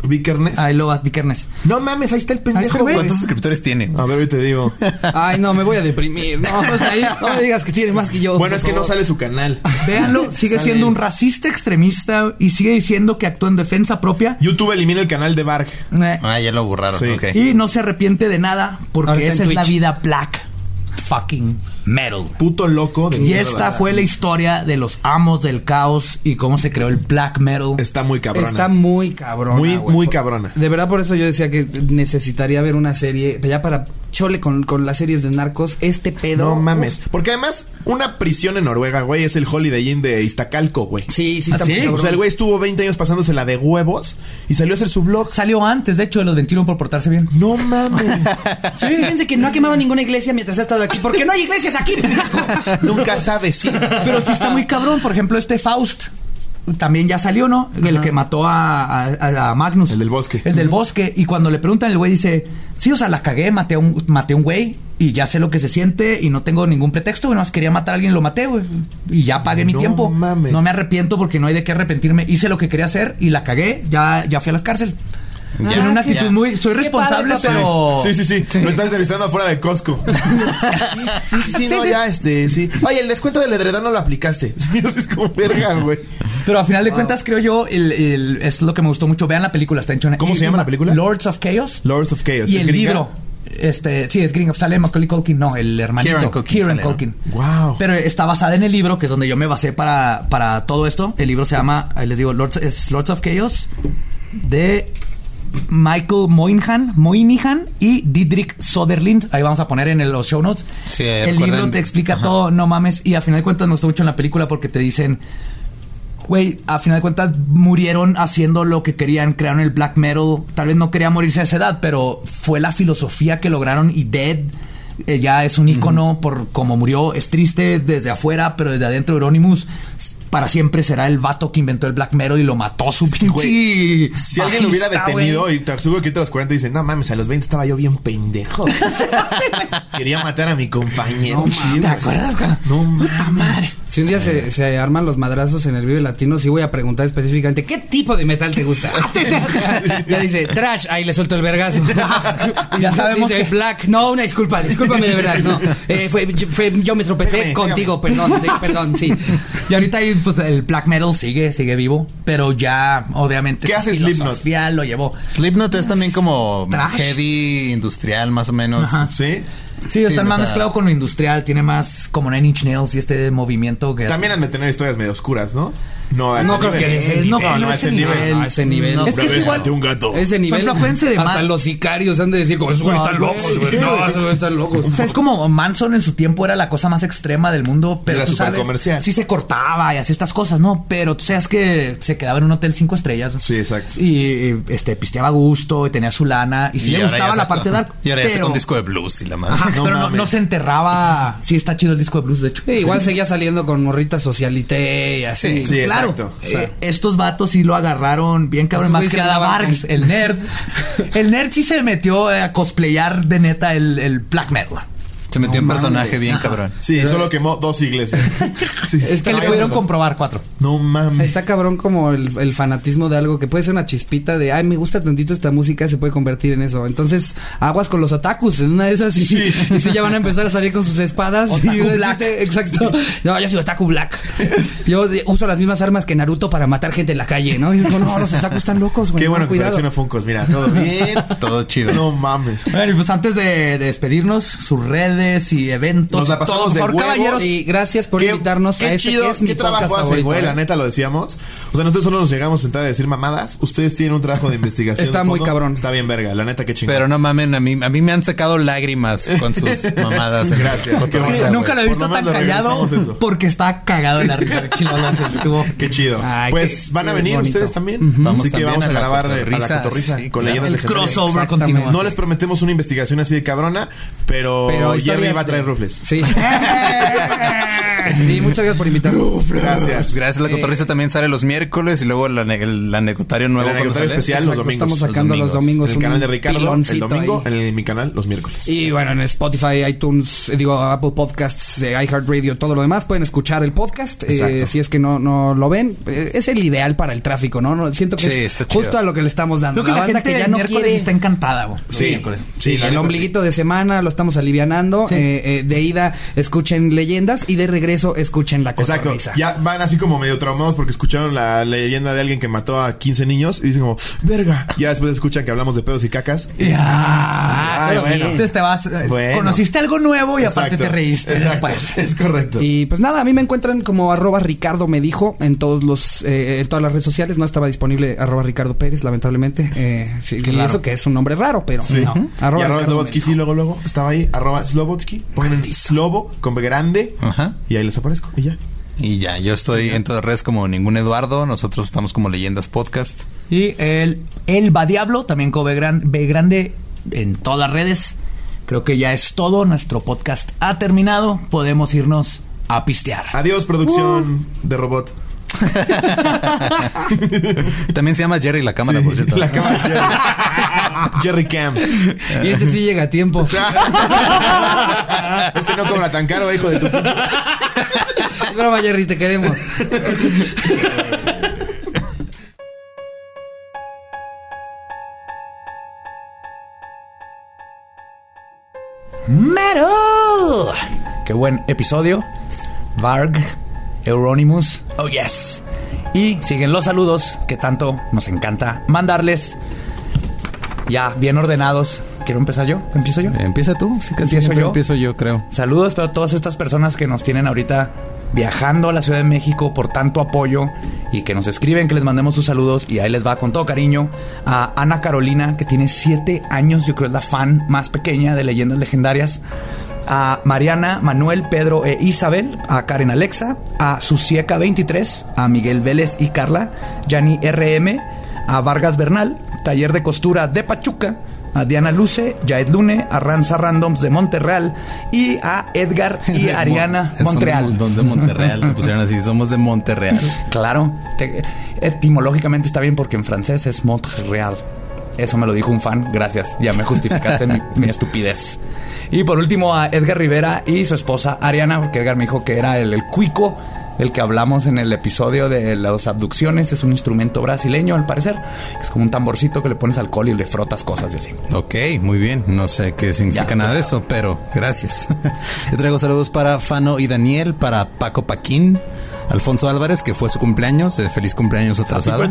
Vikernes. Ahí lo vas, Vikernes. No mames, ahí está el está pendejo. ¿Cuántos suscriptores tiene? A ver, hoy te digo. [LAUGHS] Ay, no, me voy a deprimir. No, pues ahí, no me digas que tiene más que yo. Bueno, es que no sale su canal. [LAUGHS] Véanlo, sigue Sale siendo un racista extremista y sigue diciendo que actúa en defensa propia. YouTube elimina el canal de Barg. Eh, Ah, ya lo borraron. Sí. Y no se arrepiente de nada porque esa es la vida black fucking metal. Puto loco de Y mierda. esta fue la historia de los amos del caos y cómo se creó el black metal. Está muy cabrona. Está muy cabrona. Muy, muy cabrona. De verdad, por eso yo decía que necesitaría ver una serie ya para chole con, con las series de narcos, este pedo. No mames. Porque además, una prisión en Noruega, güey, es el Holiday Inn de Iztacalco, güey. Sí, sí, ¿Ah, está sí? muy O sea, el güey estuvo 20 años pasándose la de huevos y salió a hacer su blog. Salió antes, de hecho, de los 21 por portarse bien. No mames. [LAUGHS] Sí, fíjense que no ha quemado ninguna iglesia mientras ha estado aquí. ¿Por qué no hay iglesias aquí? [LAUGHS] Nunca sabes, sí. Pero sí está muy cabrón. Por ejemplo, este Faust también ya salió, ¿no? El que mató a, a- a Magnus. El del bosque. El del bosque. Y cuando le preguntan, el güey dice: Sí, o sea, la cagué, maté a un, maté a un güey. Y ya sé lo que se siente y no tengo ningún pretexto, güey. Nomás quería matar a alguien y lo maté, güey. Y ya pagué mi No tiempo. mames. No me arrepiento porque no hay de qué arrepentirme. Hice lo que quería hacer y la cagué. Ya, ya fui a las cárceles. Ya. Tiene una Ya. actitud muy. Soy responsable, padre, pero. Sí, sí, sí. Lo estás entrevistando afuera de Costco. [LAUGHS] sí, sí, sí, no, ya, este, sí. Oye, el descuento del edredón no lo aplicaste. [LAUGHS] Sí, es como verga, güey. Pero a final de cuentas, creo yo, el, el- es lo que me gustó mucho. Vean la película, está hecho en- ¿Cómo se llama la película? Lords of Chaos. Lords of Chaos. Y ¿Es el gringa? libro. Este, sí, es gringo. Sale Macaulay Culkin, no, el hermanito. Kieran Culkin Kieran. Culkin. Wow. Pero está basada en el libro, que es donde yo me basé para, para todo esto. El libro se llama, ahí les digo, Lords, es Lords of Chaos de Michael Moynihan, Moynihan y Didrik Soderlind. Ahí vamos a poner en el- los show notes. Sí, el recuerden- libro te explica Ajá. todo, no mames. Y a final de cuentas me gustó mucho en la película porque te dicen, güey, a final de cuentas murieron haciendo lo que querían, crearon el black metal. Tal vez no quería morirse a esa edad, pero fue la filosofía que lograron y Dead eh, ya es un ícono por cómo murió. Es triste desde afuera, pero desde adentro Euronymous para siempre será el vato que inventó el black metal y lo mató su pinche. güey, Si alguien lo hubiera detenido güey. y te aseguro que a los 40 dicen, no mames, a los 20 estaba yo bien pendejo. [LAUGHS] Quería matar a mi compañero. No ¿Te acuerdas? No mames. Si un día se, se arman los madrazos en el Vive Latino, sí voy a preguntar específicamente ¿qué tipo de metal te gusta? [LAUGHS] ya dice, trash, ahí le suelto el vergazo. [LAUGHS] Ya sabemos dice, que- black, no, una disculpa, discúlpame de verdad, no. [LAUGHS] Eh, fue, yo, fue- yo me tropecé contigo, perdón, de- perdón, sí. Y ahorita ahí, pues, el black metal sigue, sigue vivo, pero ya obviamente ¿Qué hace Slipknot? lo llevó. Slipknot es también como Trash. heavy industrial, más o menos. Ajá. ¿Sí? Sí, está más sea- mezclado con lo industrial, tiene más como Nine Inch Nails y este movimiento que También han de tener historias medio oscuras, ¿no? No, a ese No creo nivel. que ese no, no, no, no, a ese nivel. nivel. No, a ese nivel. No, Es que es igual. un gato. Ese nivel, Por ejemplo, de hasta los sicarios han de decir, como, esos güeyes No, están locos, güey. No, esos güeyes están locos. O sea, es como Manson en su tiempo era la cosa más extrema del mundo, pero Era tú sabes, supercomercial. sí se cortaba y hacía estas cosas, ¿no? Pero tú sabes que se quedaba en un hotel cinco estrellas. Sí, exacto. Y este pisteaba a gusto y tenía su lana y sí Y le gustaba la parte dark. Y ahora ya un disco de blues y la madre. Ajá, [LAUGHS] No pero no, se enterraba. Sí, está chido el disco de blues, de hecho. Igual seguía saliendo con morritas socialité y así. Sí, claro. exacto. Eh, O sea, estos vatos sí lo agarraron bien cabrón. Más que nada con- el nerd. [LAUGHS] El nerd sí se metió a cosplayar de neta el, el black metal. Se metió en personaje bien cabrón. Sí, solo quemó dos iglesias. [LAUGHS] Sí. Es Que No, le pudieron dos. comprobar cuatro. No mames. Está cabrón como el, el fanatismo de algo que puede ser una chispita de, ay, me gusta tantito esta música, se puede convertir en eso. Entonces, aguas con los otakus, en una de esas, y, [LAUGHS] y sí ya van a empezar a salir con sus espadas. Otaku [LAUGHS] y black. decirte, Exacto. No, yo soy otaku black. Yo uso las mismas armas que Naruto para matar gente en la calle, ¿no? Y digo, no, los otakus están locos, güey. Qué no, bueno que cuidado. colecciona Funkos. Mira, todo bien. Todo chido. No mames. Bueno, y pues antes de, de despedirnos, sus redes y eventos. Nos la pasamos todo, de por huevos. caballeros. Sí, gracias por Qué- invitarnos qué a este chido, que es mi qué trabajo hacen, favorito, güey. ¿eh? La neta lo decíamos. O sea, nosotros solo nos llegamos a sentar a decir mamadas. Ustedes tienen un trabajo de investigación. Está de muy cabrón. Está bien verga. La neta, qué chingón. Pero no mamen, a mí, a mí me han sacado lágrimas con sus [LAUGHS] mamadas. en Gracias. Sí, nunca lo he visto tan callado porque está cagado de la risa. Estuvo- Qué chido. Ay, pues qué- van a venir bonito. ustedes también. Así que vamos a, grabar eh, a la cotorriza sí, con claro. leyendas El crossover continúa. No les prometemos una investigación así de cabrona, pero, historias va a traer de- rufles. Sí. [LAUGHS] [LAUGHS] sí, muchas gracias por invitarnos. Gracias. Gracias, la cotorriza también sale los miércoles y luego el, el anecdotario nuevo. El cuando anecdotario sale. especial los domingos. Estamos sacando los Los domingos. En el canal de Ricardo el domingo, ahí. en mi canal los miércoles. Y bueno, en Spotify, iTunes, eh, digo, Apple Podcasts, eh, iHeartRadio, todo lo demás, pueden escuchar el podcast. eh, Exacto. si es que no, no lo ven, eh, es el ideal para el tráfico, ¿no? No, siento que Sí, es chido. justo a lo que le estamos dando. Creo que la, banda gente que ya no miércoles quiere. está encantada, güey. Sí. Sí, la el ombliguito de semana lo estamos alivianando. Sí. eh, eh, de ida, escuchen leyendas y de regreso, escuchen la Exacto. cotorriza. Ya van así como medio traumados porque escucharon la leyenda de alguien que mató a 15 niños y dicen como, verga. Ya después escuchan que hablamos de pedos y cacas. Y- Ah, Ay, todo bueno. bien. Entonces te vas, eh, Bueno. conociste algo nuevo y aparte Exacto, te reíste exacto, después. [LAUGHS] Es correcto. Y pues nada, a mí me encuentran como arroba Ricardo me dijo en todos los, eh, en todas las redes sociales. No estaba disponible arroba Ricardo Pérez, lamentablemente. Eh, sí, Y eso que es un nombre raro, pero Sí. no. y arroba Slobotsky, me sí, luego, luego. Estaba ahí, arroba Slobotsky. Pongan Slobo con B grande. Ajá. Y ahí les aparezco. Y ya. Y ya, yo estoy en todas las redes como ningún Eduardo. Nosotros estamos como Leyendas Podcast. Y el, el Va Diablo, también con B, gran- B grande en todas las redes. Creo que ya es todo. Nuestro podcast ha terminado. Podemos irnos a pistear. Adiós, producción de robot. [LAUGHS] También se llama Jerry la cámara, por cierto. La cámara Jerry. [LAUGHS] Jerry Cam. Y este sí llega a tiempo. [LAUGHS] Este no cobra tan caro, hijo de tu. Es broma, Jerry, te queremos. Metal. Qué buen episodio. Varg, Euronymous, oh yes. Y siguen los saludos que tanto nos encanta mandarles. Ya bien ordenados. ¿Quiero empezar yo? ¿Empiezo yo? Empieza tú. Sí, casi ¿Empiezo yo? empiezo yo, creo. Saludos para todas estas personas que nos tienen ahorita viajando a la Ciudad de México por tanto apoyo y que nos escriben que les mandemos sus saludos y ahí les va con todo cariño a Ana Carolina que tiene siete años, yo creo es la fan más pequeña de Leyendas Legendarias. A Mariana, Manuel, Pedro e Isabel, a Karen Alexa, a Susieca 23, a Miguel Vélez y Carla, Yanni RM, a Vargas Bernal, Taller de Costura de Pachuca, a Diana Luce, Jaed Lune, a Ranza Randoms de Monterreal y a Edgar [LAUGHS] y Ariana Mon- Montreal. Son de Monterreal. Te pusieron así. Somos de Monterreal. Claro, te- etimológicamente está bien porque en francés es Montreal. Eso me lo dijo un fan, gracias. Ya me justificaste mi, mi estupidez. Y por último a Edgar Rivera y su esposa Ariana, porque Edgar me dijo que era el, el cuico del que hablamos en el episodio de las abducciones. Es un instrumento brasileño, al parecer. Es como un tamborcito que le pones alcohol y le frotas cosas y así. Ok, muy bien. No sé qué significa Ya, nada de eso, pero gracias. [LAUGHS] Yo traigo saludos para Fano y Daniel, para Paco Paquín, Alfonso Álvarez, que fue su cumpleaños. eh, feliz cumpleaños atrasado.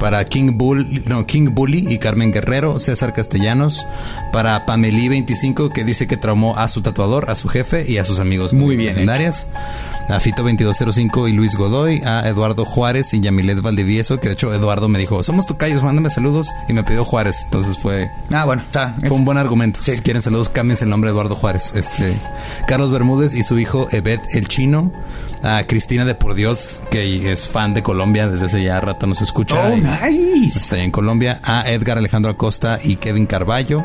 Para King Bull, no, King Bully y Carmen Guerrero, César Castellanos, para Pameli 25 que dice que traumó a su tatuador, a su jefe y a sus amigos Muy bien legendarias. A Fito 2205 y Luis Godoy, a Eduardo Juárez y Yamilet Valdivieso, que de hecho Eduardo me dijo, somos tocayos, mándame saludos y me pidió Juárez. Entonces fue Ah, bueno, está. fue un buen argumento. Sí. Si quieren saludos, cámbiense el nombre de Eduardo Juárez. Este, Carlos Bermúdez y su hijo Evet el Chino. A Cristina de Por Dios, que es fan de Colombia, desde hace ya rato nos escucha. Oh, nice. Está en Colombia. A Edgar Alejandro Acosta y Kevin Carballo.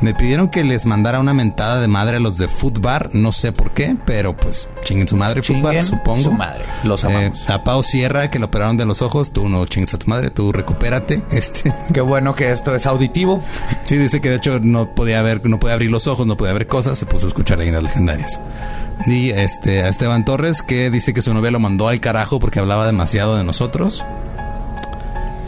Me pidieron que les mandara una mentada de madre a los de Footbar. No sé por qué, pero pues chinguen su madre, Footbar, supongo. su madre. Los amamos. Eh, a Pau Sierra, que lo operaron de los ojos. Tú no chingues a tu madre, tú recupérate. [LAUGHS] Este. Qué bueno que esto es auditivo. Sí, dice que de hecho no podía ver, no podía abrir los ojos, no podía ver cosas, se puso a escuchar leyendas legendarias. Y este a Esteban Torres que dice que su novia lo mandó al carajo porque hablaba demasiado de nosotros.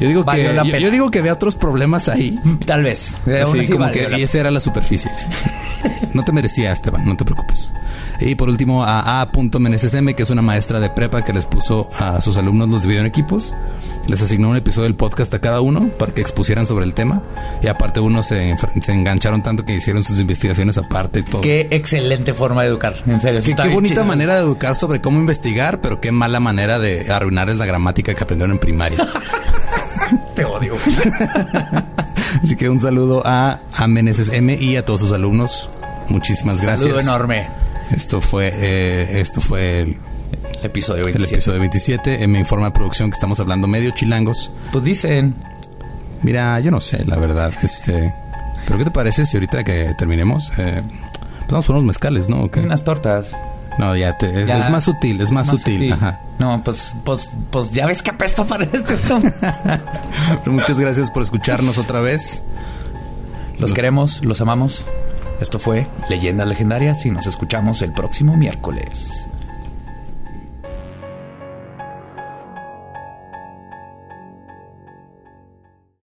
Yo digo Valió que la yo, yo digo que había otros problemas ahí. Tal vez. Sí, como que y esa era la superficie. sí. [LAUGHS] No te merecía, Esteban, no te preocupes. Y por último, a A. Meneses M, que es una maestra de prepa que les puso a sus alumnos los dividió en equipos. Les asignó un episodio del podcast a cada uno para que expusieran sobre el tema. Y aparte, unos se, se engancharon tanto que hicieron sus investigaciones aparte y todo. Qué excelente forma de educar. En serio. Qué, bonita chido. manera de educar sobre cómo investigar, pero qué mala manera de arruinarles la gramática que aprendieron en primaria. [LAUGHS] Te odio. [LAUGHS] Así que un saludo a, a Meneses M y a todos sus alumnos. Muchísimas gracias. Saludo enorme. Esto fue, eh, esto fue el, El episodio el 27. episodio 27. Eh, me informa producción que estamos hablando medio chilangos. Pues dicen. Mira, yo no sé, la verdad. Este, pero ¿qué te parece si ahorita que terminemos, eh, pues vamos por unos mezcales, ¿no? Unas tortas. No, ya, te- es, Ya. es más sutil, es más, sutil. Ajá. No, pues, pues, pues ya ves que apesto para esto. [LAUGHS] Pero muchas gracias por escucharnos otra vez. Los queremos, los amamos. Esto fue Leyendas Legendarias y nos escuchamos el próximo miércoles.